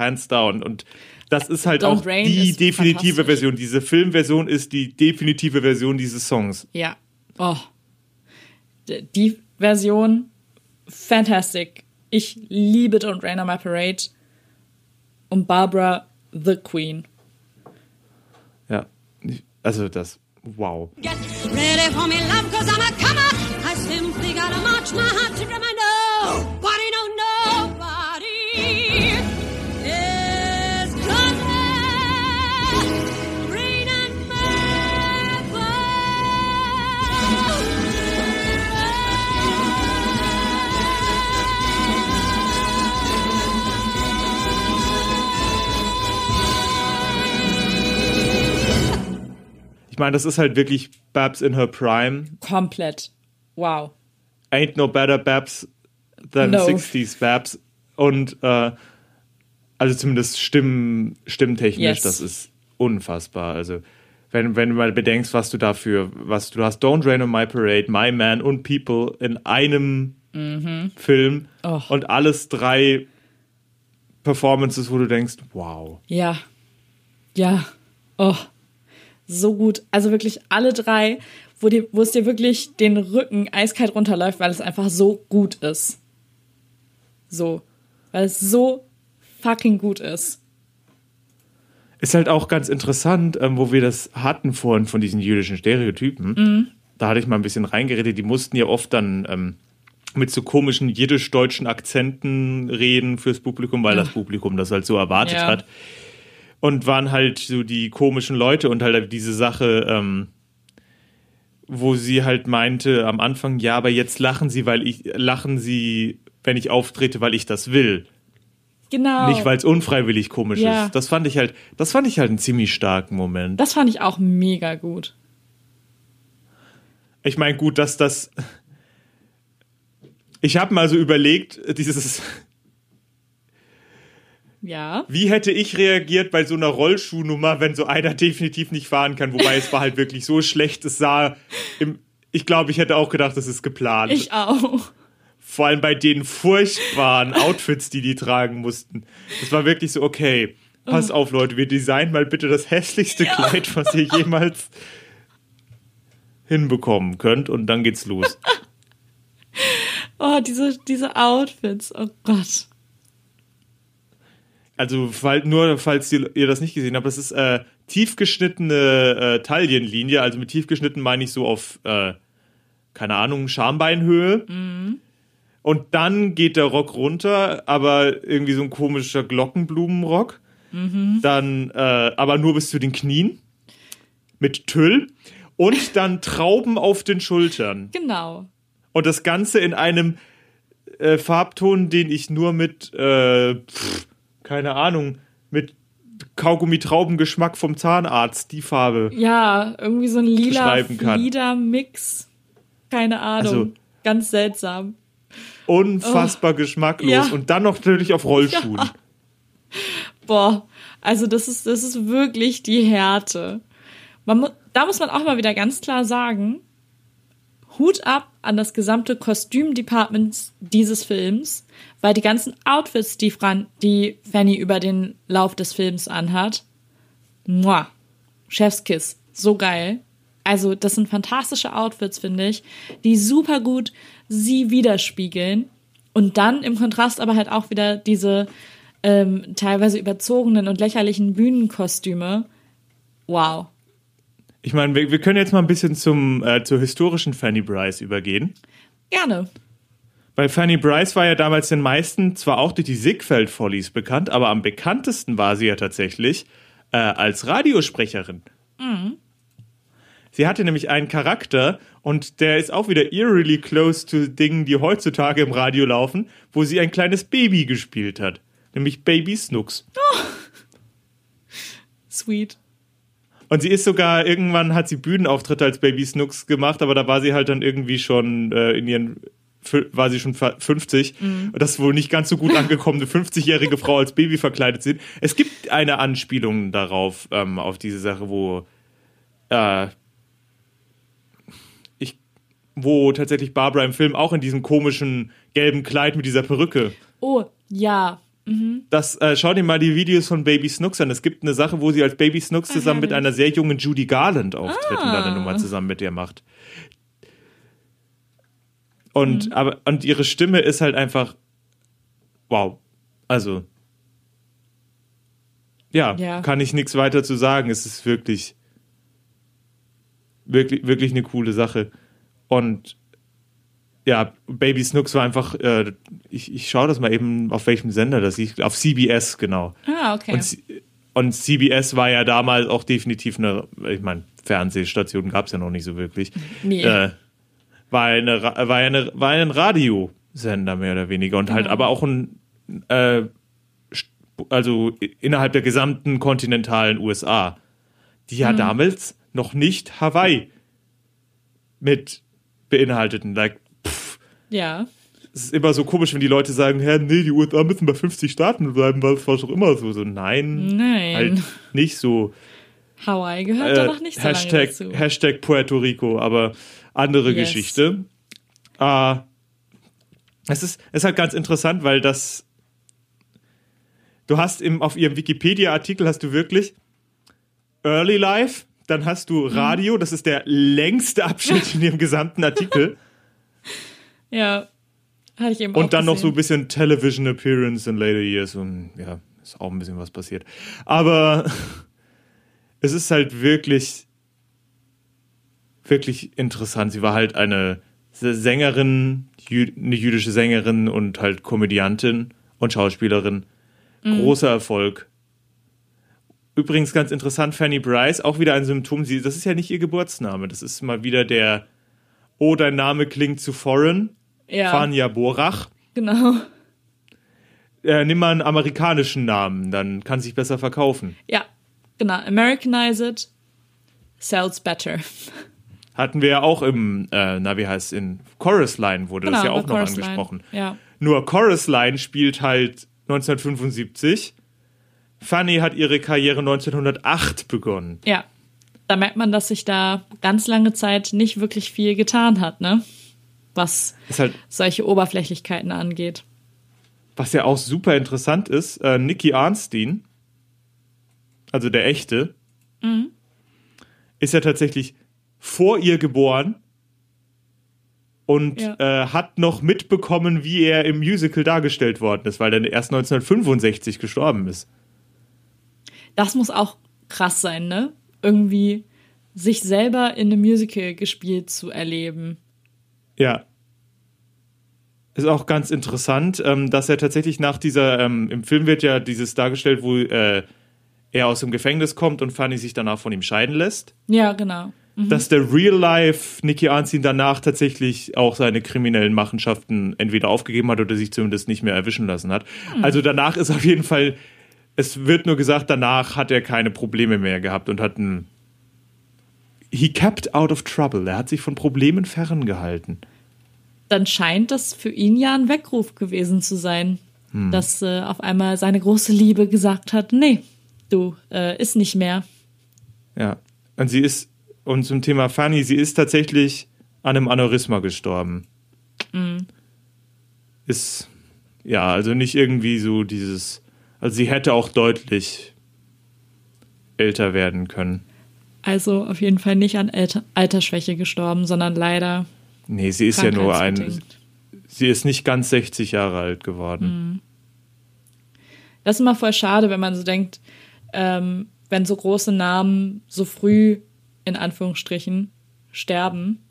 hands down und das ist halt Don't auch Rain die definitive. Version. Diese Filmversion ist die definitive Version dieses Songs. Ja. Oh. Die Version, fantastic. Ich liebe Don't Rain on My Parade. Und Barbara, the Queen. Ja. Also das, wow. Get ready for me, love, cause I'm a comer. I simply gotta march my heart to drum. Meine, das ist halt wirklich Babs in her prime. Komplett. Wow. Ain't no better Babs than No. 60s Babs. Und äh, also zumindest Stimmen, stimmtechnisch, Yes. das ist unfassbar. Also wenn, wenn du mal bedenkst, was du dafür, was du hast, Don't Rain on My Parade, My Man und People in einem Film Oh. und alles drei Performances, wo du denkst, wow. Ja. Ja. Oh. So gut. Also wirklich alle drei, wo, dir, wo es dir wirklich den Rücken eiskalt runterläuft, weil es einfach so gut ist. So. Weil es so fucking gut ist. Ist halt auch ganz interessant, ähm, wo wir das hatten vorhin von diesen jüdischen Stereotypen. Mhm. Da hatte ich mal ein bisschen reingeredet. Die mussten ja oft dann ähm, mit so komischen jiddisch-deutschen Akzenten reden fürs Publikum, weil das Publikum das halt so erwartet Ja. hat. Und waren halt so die komischen Leute und halt diese Sache, ähm, wo sie halt meinte am Anfang, ja, aber jetzt lachen sie, weil ich, lachen sie, wenn ich auftrete, weil ich das will. Genau. Nicht, weil es unfreiwillig komisch Ja. ist. Das fand ich halt, das fand ich halt einen ziemlich starken Moment. das fand ich auch mega gut. Ich meine, gut, dass das. Ich habe mal so überlegt, dieses, Ja. wie hätte ich reagiert bei so einer Rollschuhnummer, wenn so einer <laughs> definitiv nicht fahren kann, wobei es war halt wirklich so schlecht, es sah im, ich glaube, ich hätte auch gedacht, das ist geplant. Ich auch. Vor allem bei den furchtbaren Outfits, die die tragen mussten. Das war wirklich so, okay, pass auf, Leute, wir designen mal bitte das hässlichste <laughs> Kleid, was ihr jemals hinbekommen könnt und dann geht's los. <laughs> Oh, diese, diese Outfits. Oh Gott. Also nur, falls ihr, das nicht gesehen habt, das ist äh, tiefgeschnittene äh, Taillenlinie. Also mit tiefgeschnitten meine ich so auf, äh, keine Ahnung, Schambeinhöhe. Und dann geht der Rock runter, aber irgendwie so ein komischer Glockenblumenrock. Dann, äh, aber nur bis zu den Knien. Mit Tüll. Und dann Trauben auf den Schultern. Genau. Und das Ganze in einem äh, Farbton, den ich nur mit, äh, pff, keine Ahnung, mit Kaugummi-Traubengeschmack vom Zahnarzt, die Farbe. Ja, irgendwie so ein lila. Flieder-Mix. Keine Ahnung. Also- Ganz seltsam. Unfassbar geschmacklos. Ja. Und dann noch natürlich auf Rollschuhen. Boah, also das ist, das ist wirklich die Härte. Man mu da muss man auch mal wieder ganz klar sagen, Hut ab an das gesamte Kostümdepartment dieses Films, weil die ganzen Outfits, die, Fran die Fanny über den Lauf des Films anhat, muah, Chefskiss, so geil. Also das sind fantastische Outfits, finde ich, die super gut sie widerspiegeln und dann im Kontrast aber halt auch wieder diese ähm, teilweise überzogenen und lächerlichen Bühnenkostüme. Wow. Ich meine, wir, wir können jetzt mal ein bisschen zum, äh, zur historischen Fanny Bryce übergehen. Gerne. Weil Fanny Bryce war ja damals den meisten zwar auch durch die Siegfeld-Follies bekannt, aber am bekanntesten war sie ja tatsächlich äh, als Radiosprecherin. Sie hatte nämlich einen Charakter und der ist auch wieder eerily close to Dingen, die heutzutage im Radio laufen, wo sie ein kleines Baby gespielt hat. Nämlich Baby Snooks. <laughs> Sweet. Und sie ist sogar, irgendwann hat sie Bühnenauftritte als Baby Snooks gemacht, aber da war sie halt dann irgendwie schon äh, in ihren, war sie schon fa- 50. Und das ist wohl nicht ganz so gut angekommen, eine 50-jährige Frau als Baby verkleidet sind. Es gibt eine Anspielung darauf, ähm, auf diese Sache, wo, äh, ich, wo tatsächlich Barbara im Film auch in diesem komischen gelben Kleid mit dieser Perücke Oh, ja. Das, äh, schau dir mal die Videos von Baby Snooks an. Es gibt eine Sache, wo sie als Baby Snooks zusammen mit einer sehr jungen Judy Garland auftritt und dann eine Nummer zusammen mit ihr macht. Und, aber, und ihre Stimme ist halt einfach, wow. Also, ja, Ja. kann ich nichts weiter zu sagen. Es ist wirklich, wirklich, wirklich eine coole Sache. Und ja, Baby Snooks war einfach, äh, ich, ich schaue das mal eben, auf welchem Sender das ist. Auf CBS, genau. Ah, okay. Und, und CBS war ja damals auch definitiv eine, ich meine, Fernsehstationen gab es ja noch nicht so wirklich. Nee. Äh, war, eine, war, eine, war ein Radiosender mehr oder weniger und halt aber auch ein, äh, also innerhalb der gesamten kontinentalen USA, die ja damals noch nicht Hawaii mit beinhalteten. Like, ja. es ist immer so komisch, wenn die Leute sagen, hä, nee, die USA müssen bei 50 Staaten bleiben, weil es war doch immer so. So, nein, Nein. halt nicht so. Hawaii gehört Äh, noch nicht so Hashtag, lange dazu. Hashtag Puerto Rico, aber andere Yes. Geschichte. Äh, es ist, es ist halt ganz interessant, weil das. Du hast im, auf ihrem Wikipedia-Artikel hast du wirklich Early Life, dann hast du Radio, das ist der längste Abschnitt <laughs> in ihrem gesamten Artikel. Ja. Hatte ich eben auch Und dann noch so ein gesehen. bisschen Television Appearance in later years und ja, ist auch ein bisschen was passiert. Aber <laughs> es ist halt wirklich, wirklich interessant. Sie war halt eine Sängerin, eine jüdische Sängerin und halt Komödiantin und Schauspielerin. Großer Erfolg. Übrigens ganz interessant, Fanny Bryce, auch wieder ein Symptom. Sie, das ist ja nicht ihr Geburtsname. Das ist mal wieder der, oh, dein Name klingt zu foreign. Ja, Fania Borach. genau. Äh, nimm mal einen amerikanischen Namen, dann kann sich besser verkaufen. Ja, genau. Americanize it, sells better. Hatten wir ja auch im, äh, na wie heißt in Chorus Line wurde das ja Genau, auch noch Chorus Line. angesprochen. Ja. Nur Chorus Line spielt halt 1975. Fanny hat ihre Karriere 1908 begonnen. Ja. Da merkt man, dass sich da ganz lange Zeit nicht wirklich viel getan hat, ne? Was halt, solche Oberflächlichkeiten angeht. was ja auch super interessant ist, äh, Nicky Arnstein, also der echte, ist ja tatsächlich vor ihr geboren und Ja. äh, hat noch mitbekommen, wie er im Musical dargestellt worden ist, weil er erst 1965 gestorben ist. Das muss auch krass sein, ne? Irgendwie sich selber in einem Musical gespielt zu erleben. Ja. Ist auch ganz interessant, ähm, dass er tatsächlich nach dieser, ähm, im Film wird ja dieses dargestellt, wo äh, er aus dem Gefängnis kommt und Fanny sich danach von ihm scheiden lässt. Ja, genau. Dass der Real-Life Nicky Arnstein danach tatsächlich auch seine kriminellen Machenschaften entweder aufgegeben hat oder sich zumindest nicht mehr erwischen lassen hat. Also danach ist auf jeden Fall, es wird nur gesagt, danach hat er keine Probleme mehr gehabt und hat ein. He kept out of trouble. Er hat sich von Problemen ferngehalten. Dann scheint das für ihn ja ein Weckruf gewesen zu sein, dass äh, auf einmal seine große Liebe gesagt hat, nee, du, äh, ist nicht mehr. Ja. Und sie ist, und zum Thema Fanny, sie ist tatsächlich an einem Aneurysma gestorben. Ist, ja, also nicht irgendwie so dieses, also sie hätte auch deutlich älter werden können. Also auf jeden Fall nicht an Alter Altersschwäche gestorben, sondern leider Nee, sie ist ja nur ein, sie ist nicht ganz 60 Jahre alt geworden. Das ist immer voll schade, wenn man so denkt, ähm, wenn so große Namen so früh in Anführungsstrichen sterben,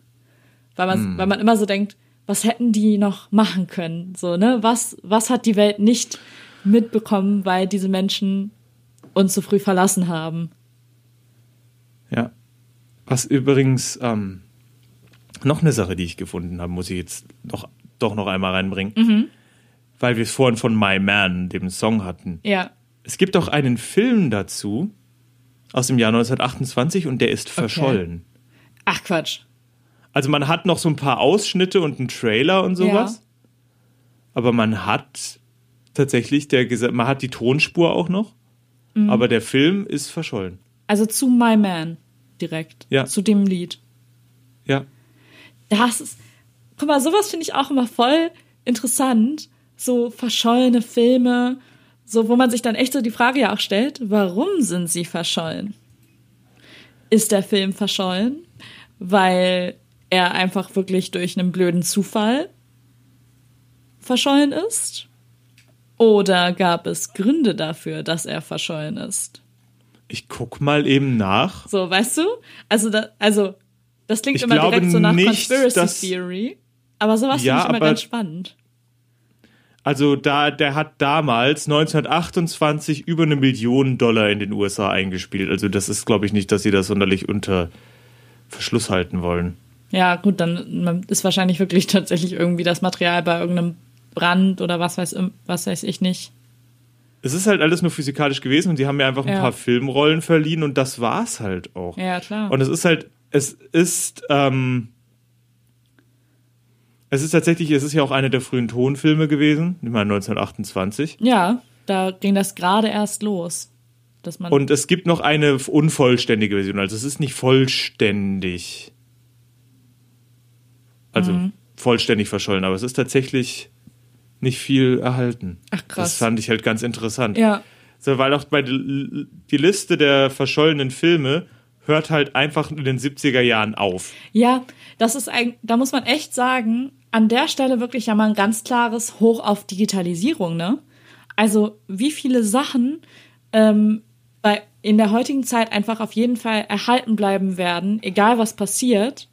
weil man, weil man immer so denkt, was hätten die noch machen können? So, ne? Was, was hat die Welt nicht mitbekommen, weil diese Menschen uns so früh verlassen haben? Ja. Was übrigens, ähm, noch eine Sache, die ich gefunden habe, muss ich jetzt doch, doch noch einmal reinbringen. Weil wir es vorhin von My Man, dem Song hatten. Ja. Es gibt auch einen Film dazu aus dem Jahr 1928 und der ist verschollen. Ach Quatsch. Also man hat noch so ein paar Ausschnitte und einen Trailer und sowas. Ja. Aber man hat tatsächlich, der, man hat die Tonspur auch noch. Mhm. Aber der Film ist verschollen. Also zu My Man direkt. Ja. Zu dem Lied. Ja. Das ist, guck mal, sowas finde ich auch immer voll interessant. So verschollene Filme, so wo man sich dann echt so die Frage ja auch stellt, warum sind sie verschollen? Ist der Film verschollen, weil er einfach wirklich durch einen blöden Zufall verschollen ist? Oder gab es Gründe dafür, dass er verschollen ist? Ich guck mal eben nach. So, weißt du? Also, da, also das klingt Ich immer direkt so nach nicht, Conspiracy dass- Theory. Aber sowas Ja, finde ich immer ganz spannend. Also da, der hat damals 1928 über eine Million Dollar in den USA eingespielt. Also das ist, glaube ich, nicht, dass sie das sonderlich unter Verschluss halten wollen. Ja, gut, dann ist wahrscheinlich wirklich <laughs> tatsächlich irgendwie das Material bei irgendeinem Brand oder was weiß, was weiß ich nicht. Es ist halt alles nur physikalisch gewesen und die haben mir einfach ein Ja. paar Filmrollen verliehen und das war's halt auch. Ja, klar. Und es ist halt, es ist, ähm, es ist tatsächlich, es ist ja auch eine der frühen Tonfilme gewesen, ich meine 1928. ja, da ging das gerade erst los. Dass man, Und es gibt noch eine unvollständige Version, also es ist nicht vollständig. Also Mhm. vollständig verschollen, aber es ist tatsächlich nicht viel erhalten. Ach, krass. Das fand ich halt ganz interessant. ja, So, weil auch bei die Liste der verschollenen Filme hört halt einfach in den 70er Jahren auf. ja, das ist ein, da muss man echt sagen, an der Stelle wirklich ja mal ein ganz klares Hoch auf Digitalisierung, ne? Also wie viele Sachen ähm, bei, in der heutigen Zeit einfach auf jeden Fall erhalten bleiben werden, egal was passiert,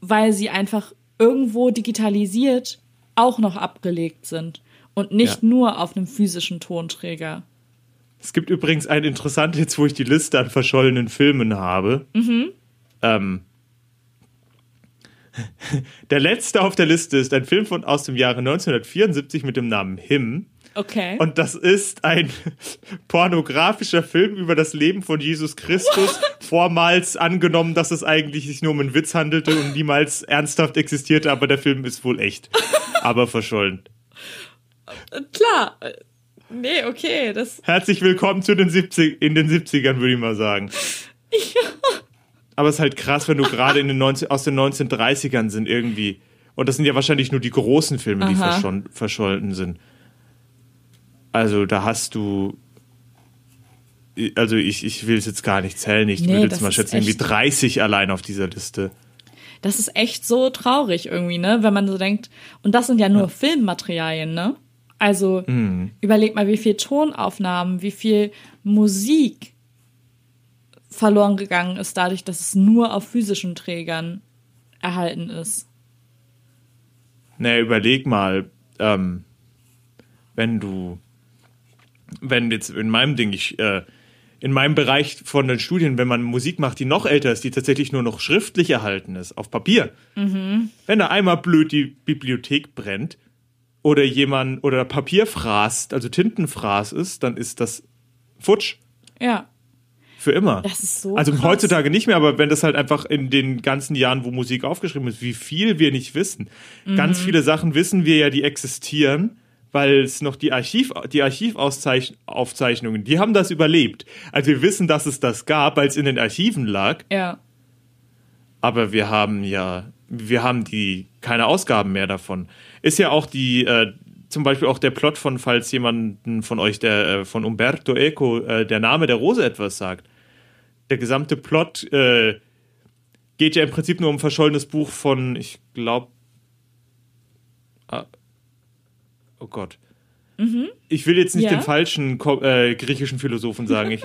weil sie einfach irgendwo digitalisiert auch noch abgelegt sind und nicht Ja. nur auf einem physischen Tonträger. Es gibt übrigens ein interessant, jetzt wo ich die Liste an verschollenen Filmen habe. Ähm, <laughs> der letzte auf der Liste ist ein Film von, aus dem Jahre 1974 mit dem Namen Him. Okay. Und das ist ein <laughs> pornografischer Film über das Leben von Jesus Christus, <laughs> vormals angenommen, dass es eigentlich sich nur um einen Witz handelte und niemals ernsthaft existierte, aber der Film ist wohl echt, aber verschollen. Klar. Nee, okay, das Herzlich willkommen zu den 70, in den 70ern, würde ich mal sagen. <laughs> Aber es ist halt krass, wenn du gerade in den 19, aus den 1930ern sind irgendwie. Und das sind ja wahrscheinlich nur die großen Filme, die verschollen, verschollen sind. Also da hast du. Also ich, ich will es jetzt gar nicht zählen. Ich Nee, würde jetzt mal schätzen, irgendwie echt- 30 allein auf dieser Liste. Das ist echt so traurig irgendwie, ne? Wenn man so denkt, und das sind ja nur Filmmaterialien, ne? Also überleg mal, wie viel Tonaufnahmen, wie viel Musik verloren gegangen ist, dadurch, dass es nur auf physischen Trägern erhalten ist. Naja, überleg mal, ähm, wenn du, wenn jetzt in meinem Ding, ich, äh, in meinem Bereich von den Studien, wenn man Musik macht, die noch älter ist, die tatsächlich nur noch schriftlich erhalten ist, auf Papier. Wenn da einmal blöd die Bibliothek brennt oder jemand oder Papier fraßt, also Tintenfraß ist, dann ist das futsch. Ja. Für immer. Das ist so Also krass. heutzutage nicht mehr, aber wenn das halt einfach in den ganzen Jahren, wo Musik aufgeschrieben ist, wie viel wir nicht wissen. Ganz Mhm. viele Sachen wissen wir ja, die existieren, weil es noch die Archiv, die Archivaufzeichnungen, die haben das überlebt. Also wir wissen, dass es das gab, weil es in den Archiven lag, Ja. aber wir haben ja, wir haben die keine Ausgaben mehr davon. Ist ja auch die, äh, zum Beispiel auch der Plot von, falls jemanden von euch, der äh, von Umberto Eco, äh, der Name der Rose etwas sagt. Der gesamte Plot äh, geht ja im Prinzip nur um ein verschollenes Buch von, ich glaube, ah, oh Gott. Ich will jetzt nicht Mhm. Ja. den falschen äh, griechischen Philosophen sagen. Ich,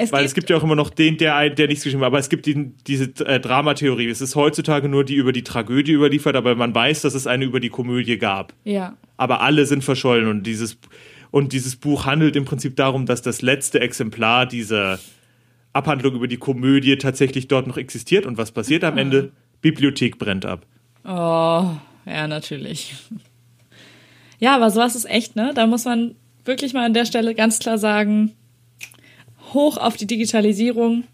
Es weil es gibt ja auch immer noch den, der, der nichts geschrieben hat. Aber es gibt die, diese äh, Dramatheorie. Es ist heutzutage nur die über die Tragödie überliefert, aber man weiß, dass es eine über die Komödie gab. ja. Aber alle sind verschollen und dieses, und dieses Buch handelt im Prinzip darum, dass das letzte Exemplar dieser Abhandlung über die Komödie tatsächlich dort noch existiert. Und was passiert am Ende? Bibliothek brennt ab. Oh, ja, natürlich. Ja, aber sowas ist echt, ne? Da muss man wirklich mal an der Stelle ganz klar sagen, hoch auf die Digitalisierung,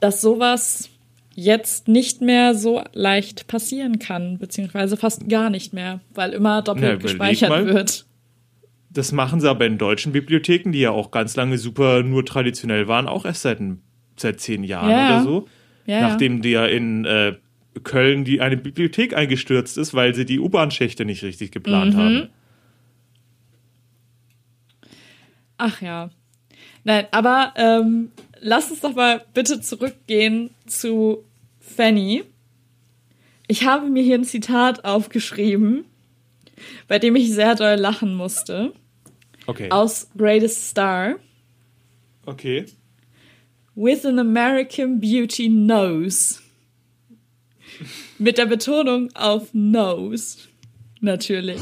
dass sowas jetzt nicht mehr so leicht passieren kann, beziehungsweise fast gar nicht mehr, weil immer doppelt Na, gespeichert mal. wird. Das machen sie aber in deutschen Bibliotheken, die ja auch ganz lange super nur traditionell waren, auch erst seit, seit zehn Jahren Ja, oder so. Ja, Nachdem ja in äh, Köln die eine Bibliothek eingestürzt ist, weil sie die U-Bahn-Schächte nicht richtig geplant Mhm. haben. Ach ja. Nein, aber ähm, lass uns doch mal bitte zurückgehen zu Fanny. Ich habe mir hier ein Zitat aufgeschrieben, bei dem ich sehr doll lachen musste, Okay. aus Greatest Star. Okay. With an American Beauty Nose. Mit der Betonung auf Nose. Natürlich.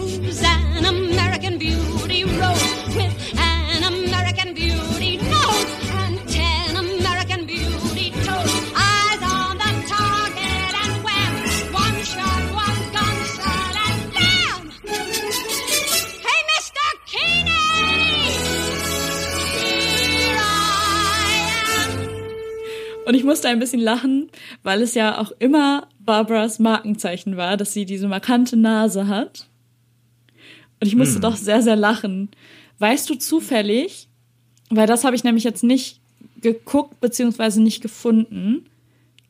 Und ich musste ein bisschen lachen, weil es ja auch immer Barbaras Markenzeichen war, dass sie diese markante Nase hat. Und ich musste doch sehr, sehr lachen. Weißt du zufällig, weil das habe ich nämlich jetzt nicht geguckt beziehungsweise nicht gefunden,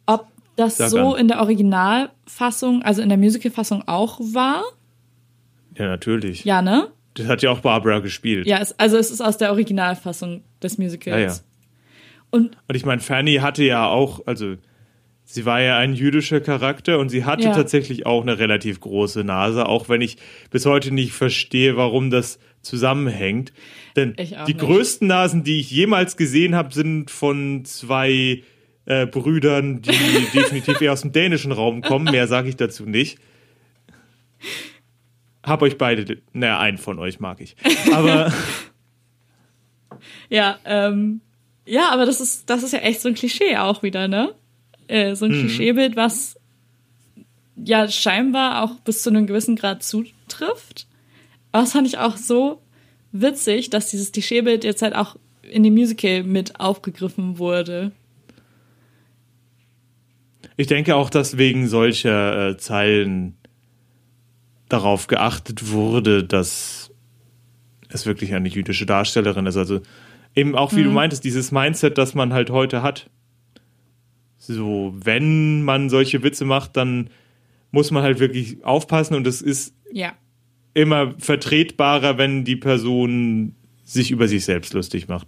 ob das Sag so an. in der Originalfassung, also in der Musicalfassung auch war? Ja, natürlich. Ja, ne? Das hat ja auch Barbara gespielt. Ja, es, also es ist aus der Originalfassung des Musicals. Ja, ja. Und Und ich meine, Fanny hatte ja auch, also sie war ja ein jüdischer Charakter und sie hatte Ja. tatsächlich auch eine relativ große Nase, auch wenn ich bis heute nicht verstehe, warum das zusammenhängt. Denn die nicht. größten Nasen, die ich jemals gesehen habe, sind von zwei äh, Brüdern, die <laughs> definitiv eher aus dem dänischen Raum kommen. Mehr sage ich dazu nicht. Hab euch beide, naja, einen von euch mag ich. Aber <laughs> Ja, ähm, ja, aber das ist, das ist ja echt so ein Klischee auch wieder, ne? Äh, so ein Klischeebild, was ja scheinbar auch bis zu einem gewissen Grad zutrifft. Aber das fand ich auch so witzig, dass dieses Klischeebild jetzt halt auch in dem Musical mit aufgegriffen wurde. Ich denke auch, dass wegen solcher äh, Zeilen darauf geachtet wurde, dass es wirklich eine jüdische Darstellerin ist. Also eben auch, wie du meintest, dieses Mindset, das man halt heute hat. so, wenn man solche Witze macht, dann muss man halt wirklich aufpassen und es ist Ja. immer vertretbarer, wenn die Person sich über sich selbst lustig macht.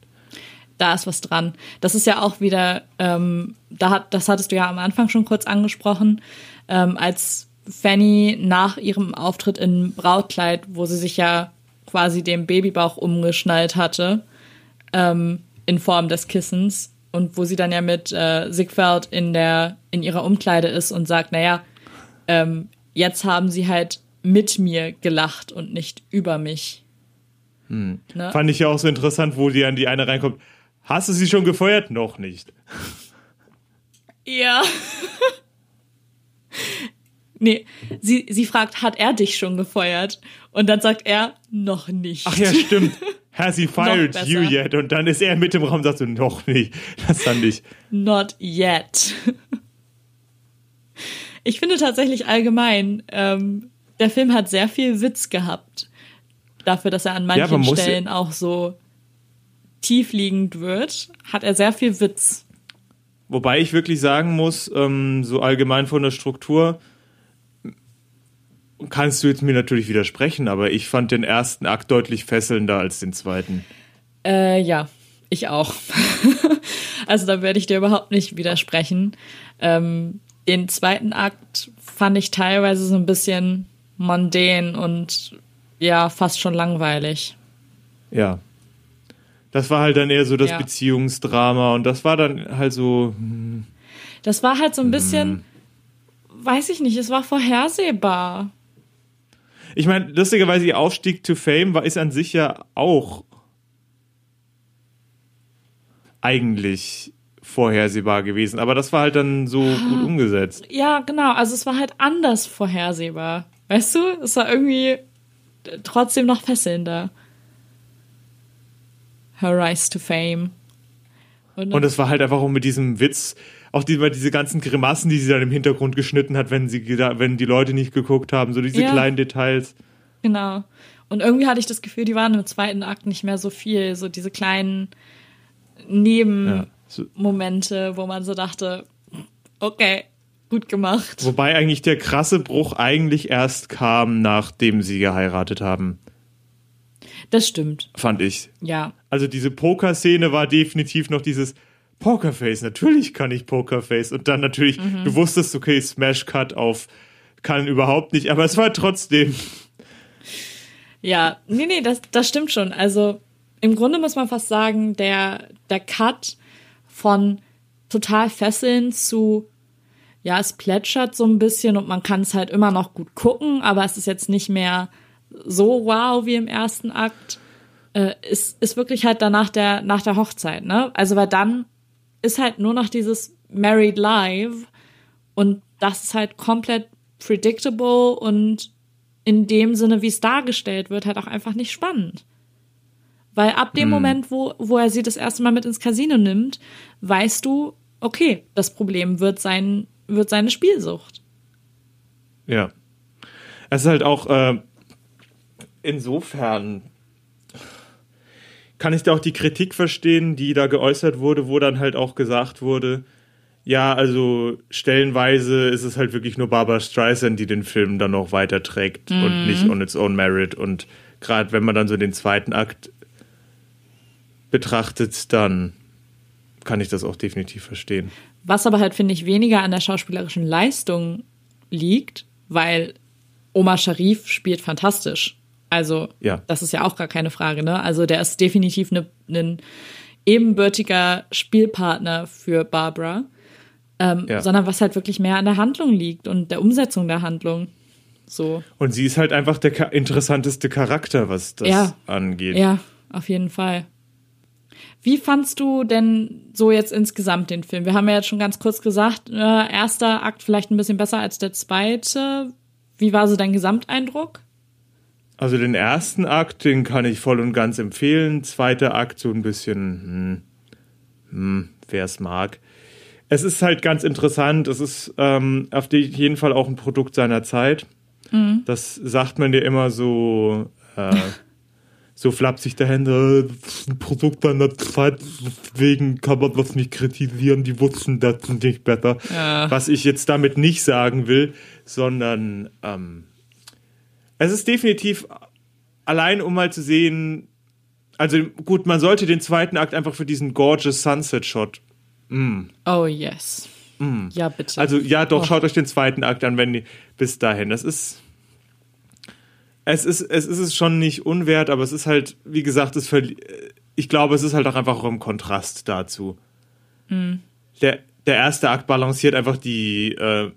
da ist was dran. Das ist ja auch wieder, ähm, da hat, das hattest du ja am Anfang schon kurz angesprochen, ähm, als Fanny nach ihrem Auftritt in Brautkleid, wo sie sich ja quasi den Babybauch umgeschnallt hatte, ähm, in Form des Kissens und wo sie dann ja mit äh, Sigveld in der in ihrer Umkleide ist und sagt, naja, ähm, jetzt haben sie halt mit mir gelacht und nicht über mich. Ne? Fand ich ja auch so interessant, wo die an die eine reinkommt. Hast du sie schon gefeuert? Noch nicht. Ja. nee, sie, sie fragt, hat er dich schon gefeuert? Und dann sagt er, noch nicht. Ach ja, stimmt. <laughs> Has he fired you yet? Und dann ist er mit im Raum und sagt so, noch nicht. Das fand ich. Not yet. ich finde tatsächlich allgemein, ähm, der Film hat sehr viel Witz gehabt. Dafür, dass er an manchen ja- Stellen auch so tiefliegend wird, hat er sehr viel Witz. Wobei ich wirklich sagen muss, ähm, so allgemein von der Struktur, kannst du jetzt mir natürlich widersprechen, aber ich fand den ersten Akt deutlich fesselnder als den zweiten. Äh, ja, ich auch. <laughs> also da werde ich dir überhaupt nicht widersprechen. Ähm, den zweiten Akt fand ich teilweise so ein bisschen mondän und ja, fast schon langweilig. Ja. Das war halt dann eher so das Ja. Beziehungsdrama und das war dann halt so, Das war halt so ein bisschen, weiß ich nicht, es war vorhersehbar. Ich meine, lustigerweise ihr Aufstieg to Fame war ist an sich ja auch eigentlich vorhersehbar gewesen, aber das war halt dann so gut umgesetzt. Ja, genau, also es war halt anders vorhersehbar. Weißt du, es war irgendwie trotzdem noch fesselnder. Her Rise to Fame. Und, Und es war halt einfach auch mit diesem Witz, auch die, diese ganzen Grimassen, die sie dann im Hintergrund geschnitten hat, wenn sie wenn die Leute nicht geguckt haben, so diese Ja. kleinen Details. Genau. Und irgendwie hatte ich das Gefühl, die waren im zweiten Akt nicht mehr so viel. So diese kleinen Nebenmomente, Ja. Wo man so dachte, okay, gut gemacht. wobei eigentlich der krasse Bruch eigentlich erst kam, nachdem sie geheiratet haben, Das stimmt, fand ich. ja. Also diese Poker-Szene war definitiv noch dieses Pokerface. Natürlich kann ich Pokerface. Und dann natürlich, Mhm. du wusstest, okay, Smash Cut auf kann überhaupt nicht, aber es war trotzdem. Ja, nee, nee, das, das stimmt schon. Also im Grunde muss man fast sagen, der, der Cut von total fesseln zu, ja, es plätschert so ein bisschen und man kann es halt immer noch gut gucken, aber es ist jetzt nicht mehr so wow wie im ersten Akt. Äh, ist, ist wirklich halt danach der, nach der Hochzeit, ne? Also weil dann ist halt nur noch dieses Married Live und das ist halt komplett predictable und in dem Sinne, wie es dargestellt wird, halt auch einfach nicht spannend. Weil ab dem Moment, wo, wo er sie das erste Mal mit ins Casino nimmt, weißt du, okay, das Problem wird sein, wird seine Spielsucht. Ja. Es ist halt auch äh, insofern kann ich da auch die Kritik verstehen, die da geäußert wurde, wo dann halt auch gesagt wurde, ja, also stellenweise ist es halt wirklich nur Barbara Streisand, die den Film dann noch weiterträgt und nicht on its own merit. Und gerade wenn man dann so den zweiten Akt betrachtet, dann kann ich das auch definitiv verstehen. Was aber halt, finde ich, weniger an der schauspielerischen Leistung liegt, weil Omar Sharif spielt fantastisch. Also, Ja. das ist ja auch gar keine Frage, ne? Also, der ist definitiv ein ne, ebenbürtiger Spielpartner für Barbara. Ähm, Ja. Sondern was halt wirklich mehr an der Handlung liegt und der Umsetzung der Handlung. So. Und sie ist halt einfach der interessanteste Charakter, was das Ja. angeht. Ja, auf jeden Fall. Wie fandst du denn so jetzt insgesamt den Film? Wir haben ja jetzt schon ganz kurz gesagt, äh, erster Akt vielleicht ein bisschen besser als der zweite. Wie war so dein Gesamteindruck? Also den ersten Akt, den kann ich voll und ganz empfehlen. Zweiter Akt so ein bisschen, hm, hm, wer es mag. Es ist halt ganz interessant. Es ist ähm, auf jeden Fall auch ein Produkt seiner Zeit. Das sagt man dir immer so, äh, <laughs> so flapsig dahinter, das ist ein Produkt einer Zeit, deswegen kann man das nicht kritisieren, die wussten das nicht besser. Ja. Was ich jetzt damit nicht sagen will, sondern ähm, es ist definitiv allein, um mal zu sehen, also gut, man sollte den zweiten Akt einfach für diesen gorgeous Sunset Shot Oh yes. Ja, bitte. Also ja, doch, Oh. schaut euch den zweiten Akt an, wenn bis dahin. Das ist. Es ist, es ist es schon nicht unwert, aber es ist halt, wie gesagt, es verli- ich glaube, es ist halt auch einfach auch im Kontrast dazu. Der, der erste Akt balanciert einfach die, äh,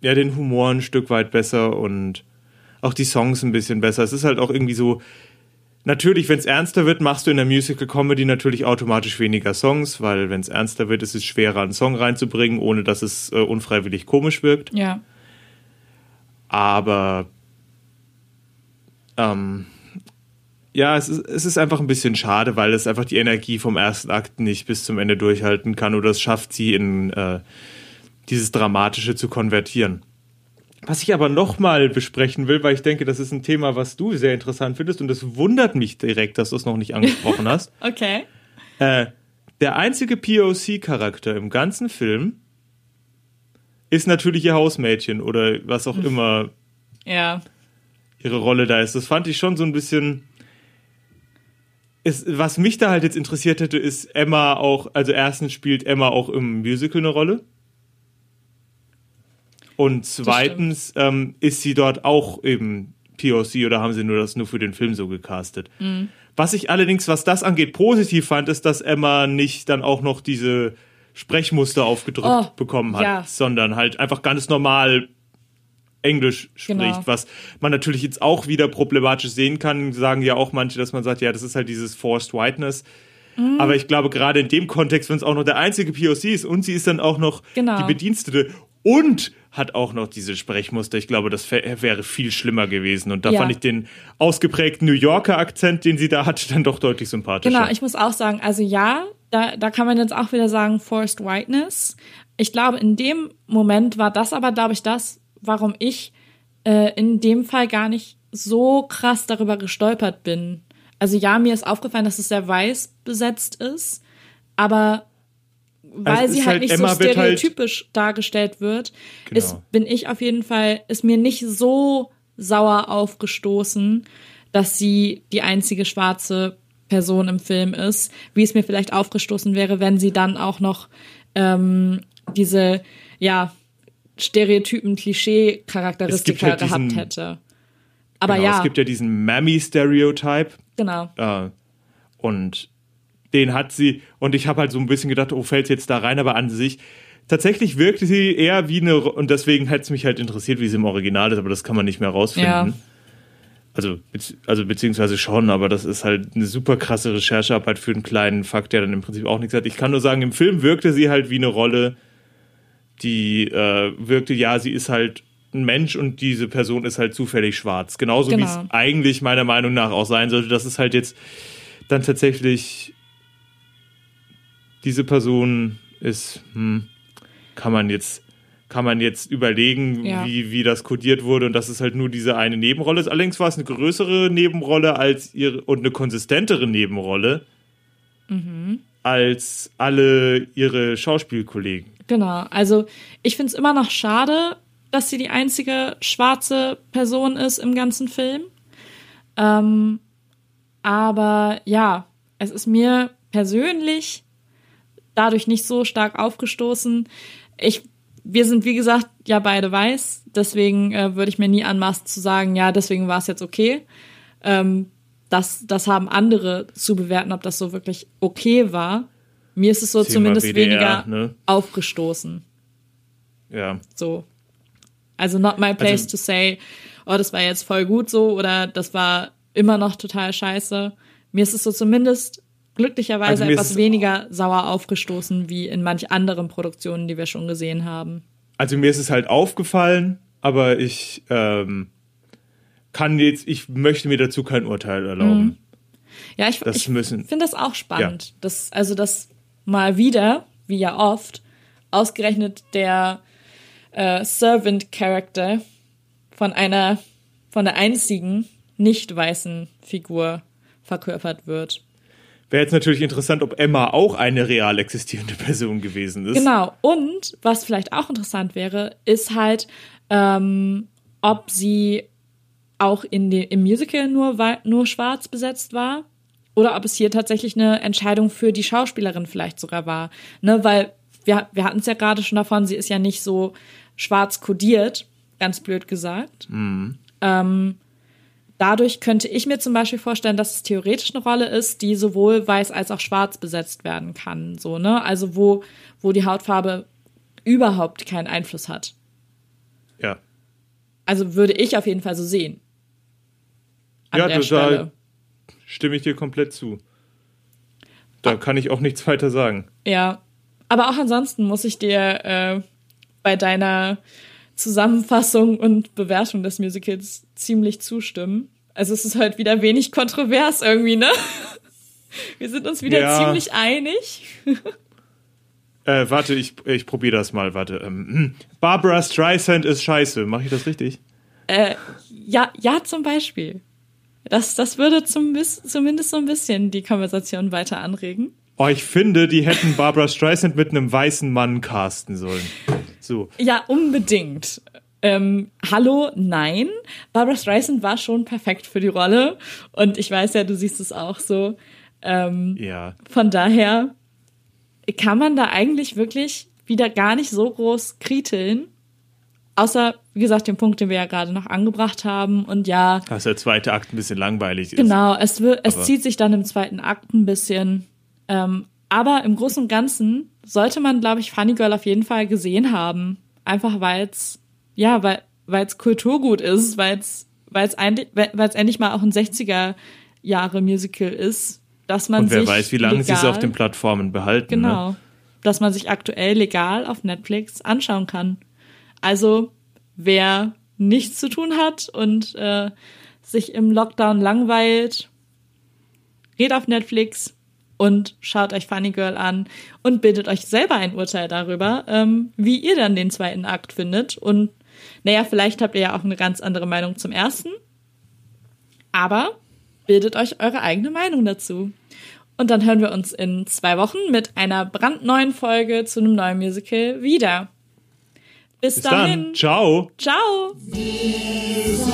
ja, den Humor ein Stück weit besser und auch die Songs ein bisschen besser. Es ist halt auch irgendwie so, Natürlich, wenn es ernster wird, machst du in der Musical Comedy natürlich automatisch weniger Songs, weil wenn es ernster wird, ist es schwerer, einen Song reinzubringen, ohne dass es äh, unfreiwillig komisch wirkt. ja. Aber ähm, ja, es ist, es ist einfach ein bisschen schade, weil es einfach die Energie vom ersten Akt nicht bis zum Ende durchhalten kann oder es schafft sie in äh, dieses Dramatische zu konvertieren. Was ich aber nochmal besprechen will, weil ich denke, das ist ein Thema, was du sehr interessant findest und es wundert mich direkt, dass du es noch nicht angesprochen hast. <laughs> Okay. Äh, der einzige POC-Charakter im ganzen Film ist natürlich ihr Hausmädchen oder was auch immer Ja. ihre Rolle da ist. Das fand ich schon so ein bisschen. Ist, was mich da halt jetzt interessiert hätte, ist Emma auch, also erstens spielt Emma auch im Musical eine Rolle. Und zweitens ähm, ist sie dort auch eben POC oder haben sie nur das nur für den Film so gecastet. Was ich allerdings, was das angeht, positiv fand, ist, dass Emma nicht dann auch noch diese Sprechmuster aufgedrückt Oh, bekommen hat, ja. sondern halt einfach ganz normal Englisch spricht, Genau. was man natürlich jetzt auch wieder problematisch sehen kann, sagen ja auch manche, dass man sagt, ja, das ist halt dieses Forced Whiteness. Mhm. Aber ich glaube, gerade in dem Kontext, wenn es auch noch der einzige POC ist und sie ist dann auch noch Genau. die Bedienstete und hat auch noch diese Sprechmuster, ich glaube, das wär- wäre viel schlimmer gewesen. Und da Ja. fand ich den ausgeprägten New Yorker Akzent, den sie da hatte, dann doch deutlich sympathischer. Genau, ich muss auch sagen, also ja, da, da kann man jetzt auch wieder sagen, Forced Whiteness. Ich glaube, in dem Moment war das aber, glaube ich, das, warum ich äh, in dem Fall gar nicht so krass darüber gestolpert bin. Also ja, mir ist aufgefallen, dass es sehr weiß besetzt ist, aber weil Also sie halt halt- nicht Emma so wird halt- stereotypisch dargestellt wird, Genau. ist, bin ich auf jeden Fall, ist mir nicht so sauer aufgestoßen, dass sie die einzige schwarze Person im Film ist, wie es mir vielleicht aufgestoßen wäre, wenn sie dann auch noch ähm, diese, ja, Stereotypen, Klischee-Charakteristika halt diesen- gehabt hätte. Aber genau, ja, Es gibt ja diesen Mammy-Stereotype. genau. Äh, und den hat sie, und ich habe halt so ein bisschen gedacht, oh, fällt jetzt da rein, aber an sich, tatsächlich wirkte sie eher wie eine, und deswegen hätte es mich halt interessiert, wie sie im Original ist, aber das kann man nicht mehr rausfinden. Ja. Also, also beziehungsweise schon, aber das ist halt eine super krasse Recherchearbeit für einen kleinen Fakt, der dann im Prinzip auch nichts hat. Ich kann nur sagen, im Film wirkte sie halt wie eine Rolle, die äh, wirkte, ja, sie ist halt ein Mensch und diese Person ist halt zufällig schwarz. Genauso wie Genau. es eigentlich meiner Meinung nach auch sein sollte. Das ist halt jetzt dann tatsächlich diese Person ist, hm, kann man jetzt kann man jetzt überlegen, Ja. wie, wie das kodiert wurde und dass es halt nur diese eine Nebenrolle ist. Allerdings war es eine größere Nebenrolle als ihre und eine konsistentere Nebenrolle als alle ihre Schauspielkollegen. Genau. Also ich finde es immer noch schade, dass sie die einzige schwarze Person ist im ganzen Film. Ähm, aber ja, es ist mir persönlich dadurch nicht so stark aufgestoßen. Ich, wir sind wie gesagt ja beide weiß, deswegen äh, würde ich mir nie anmaßen zu sagen, ja, deswegen war es jetzt okay. Ähm, das, das haben andere zu bewerten, ob das so wirklich okay war. Mir ist es so Thema zumindest WDR, weniger ne? aufgestoßen. Ja. So. Also not my place Also- to say, oh, das war jetzt voll gut so oder das war immer noch total scheiße. Mir ist es so zumindest glücklicherweise Also etwas weniger sauer aufgestoßen wie in manch anderen Produktionen, die wir schon gesehen haben. Also mir ist es halt aufgefallen, aber ich ähm, kann jetzt, ich möchte mir dazu kein Urteil erlauben. Ja, ich, ich finde das auch spannend. Das, also das mal wieder, wie ja oft, ausgerechnet der äh, Servant-Character von einer, von der einzigen nicht weißen Figur verkörpert wird. Wäre jetzt natürlich interessant, ob Emma auch eine real existierende <laughs> Person gewesen ist. Genau. Und was vielleicht auch interessant wäre, ist halt, ähm, ob sie auch in de, im Musical nur, nur schwarz besetzt war oder ob es hier tatsächlich eine Entscheidung für die Schauspielerin vielleicht sogar war. Ne, weil wir, wir hatten es ja gerade schon davon, sie ist ja nicht so schwarz kodiert, ganz blöd gesagt. Ähm, dadurch könnte ich mir zum Beispiel vorstellen, dass es theoretisch eine Rolle ist, die sowohl weiß als auch schwarz besetzt werden kann. So, ne? Also wo, wo die Hautfarbe überhaupt keinen Einfluss hat. Ja. Also würde ich auf jeden Fall so sehen. An Ja, der da-. Stimme ich dir komplett zu. Da kann ich auch nichts weiter sagen. Ja. Aber auch ansonsten muss ich dir äh, bei deiner Zusammenfassung und Bewertung des Musicals ziemlich zustimmen. Also es ist halt wieder wenig kontrovers irgendwie, ne? <laughs> Wir sind uns wieder Ja. ziemlich einig. Äh, warte, ich, ich probiere das mal. Warte. Ähm, hm. Barbara Streisand ist scheiße. Mache ich das richtig? Ja, ja, zum Beispiel. Das, das würde zum, bis- zumindest so ein bisschen die Konversation weiter anregen. Oh, ich finde, die hätten Barbara Streisand mit einem weißen Mann casten sollen. So. Ja, unbedingt. Ähm, hallo, nein. Barbara Streisand war schon perfekt für die Rolle. Und ich weiß ja, du siehst es auch so. Ähm, Ja. von daher kann man da eigentlich wirklich wieder gar nicht so groß kriteln. Außer, wie gesagt, den Punkt, den wir ja gerade noch angebracht haben. Und ja, Dass der zweite Akt ein bisschen langweilig ist. Genau, es, wird, es zieht sich dann im zweiten Akt ein bisschen. Ähm, aber im Großen und Ganzen sollte man, glaube ich, Funny Girl auf jeden Fall gesehen haben. Einfach weil es, ja, weil es Kulturgut ist, weil es weil es endlich mal auch ein 60er Jahre Musical ist, dass man Und wer sich weiß, wie lange sie es auf den Plattformen behalten. Ne? Genau. Dass man sich aktuell legal auf Netflix anschauen kann. Also, wer nichts zu tun hat und äh, sich im Lockdown langweilt, geht auf Netflix und schaut euch Funny Girl an und bildet euch selber ein Urteil darüber, ähm, wie ihr dann den zweiten Akt findet. Und naja, vielleicht habt ihr ja auch eine ganz andere Meinung zum ersten. Aber bildet euch eure eigene Meinung dazu. Und dann hören wir uns in zwei Wochen mit einer brandneuen Folge zu einem neuen Musical wieder. Bis, Bis dahin. dann. Ciao. Ciao. Wir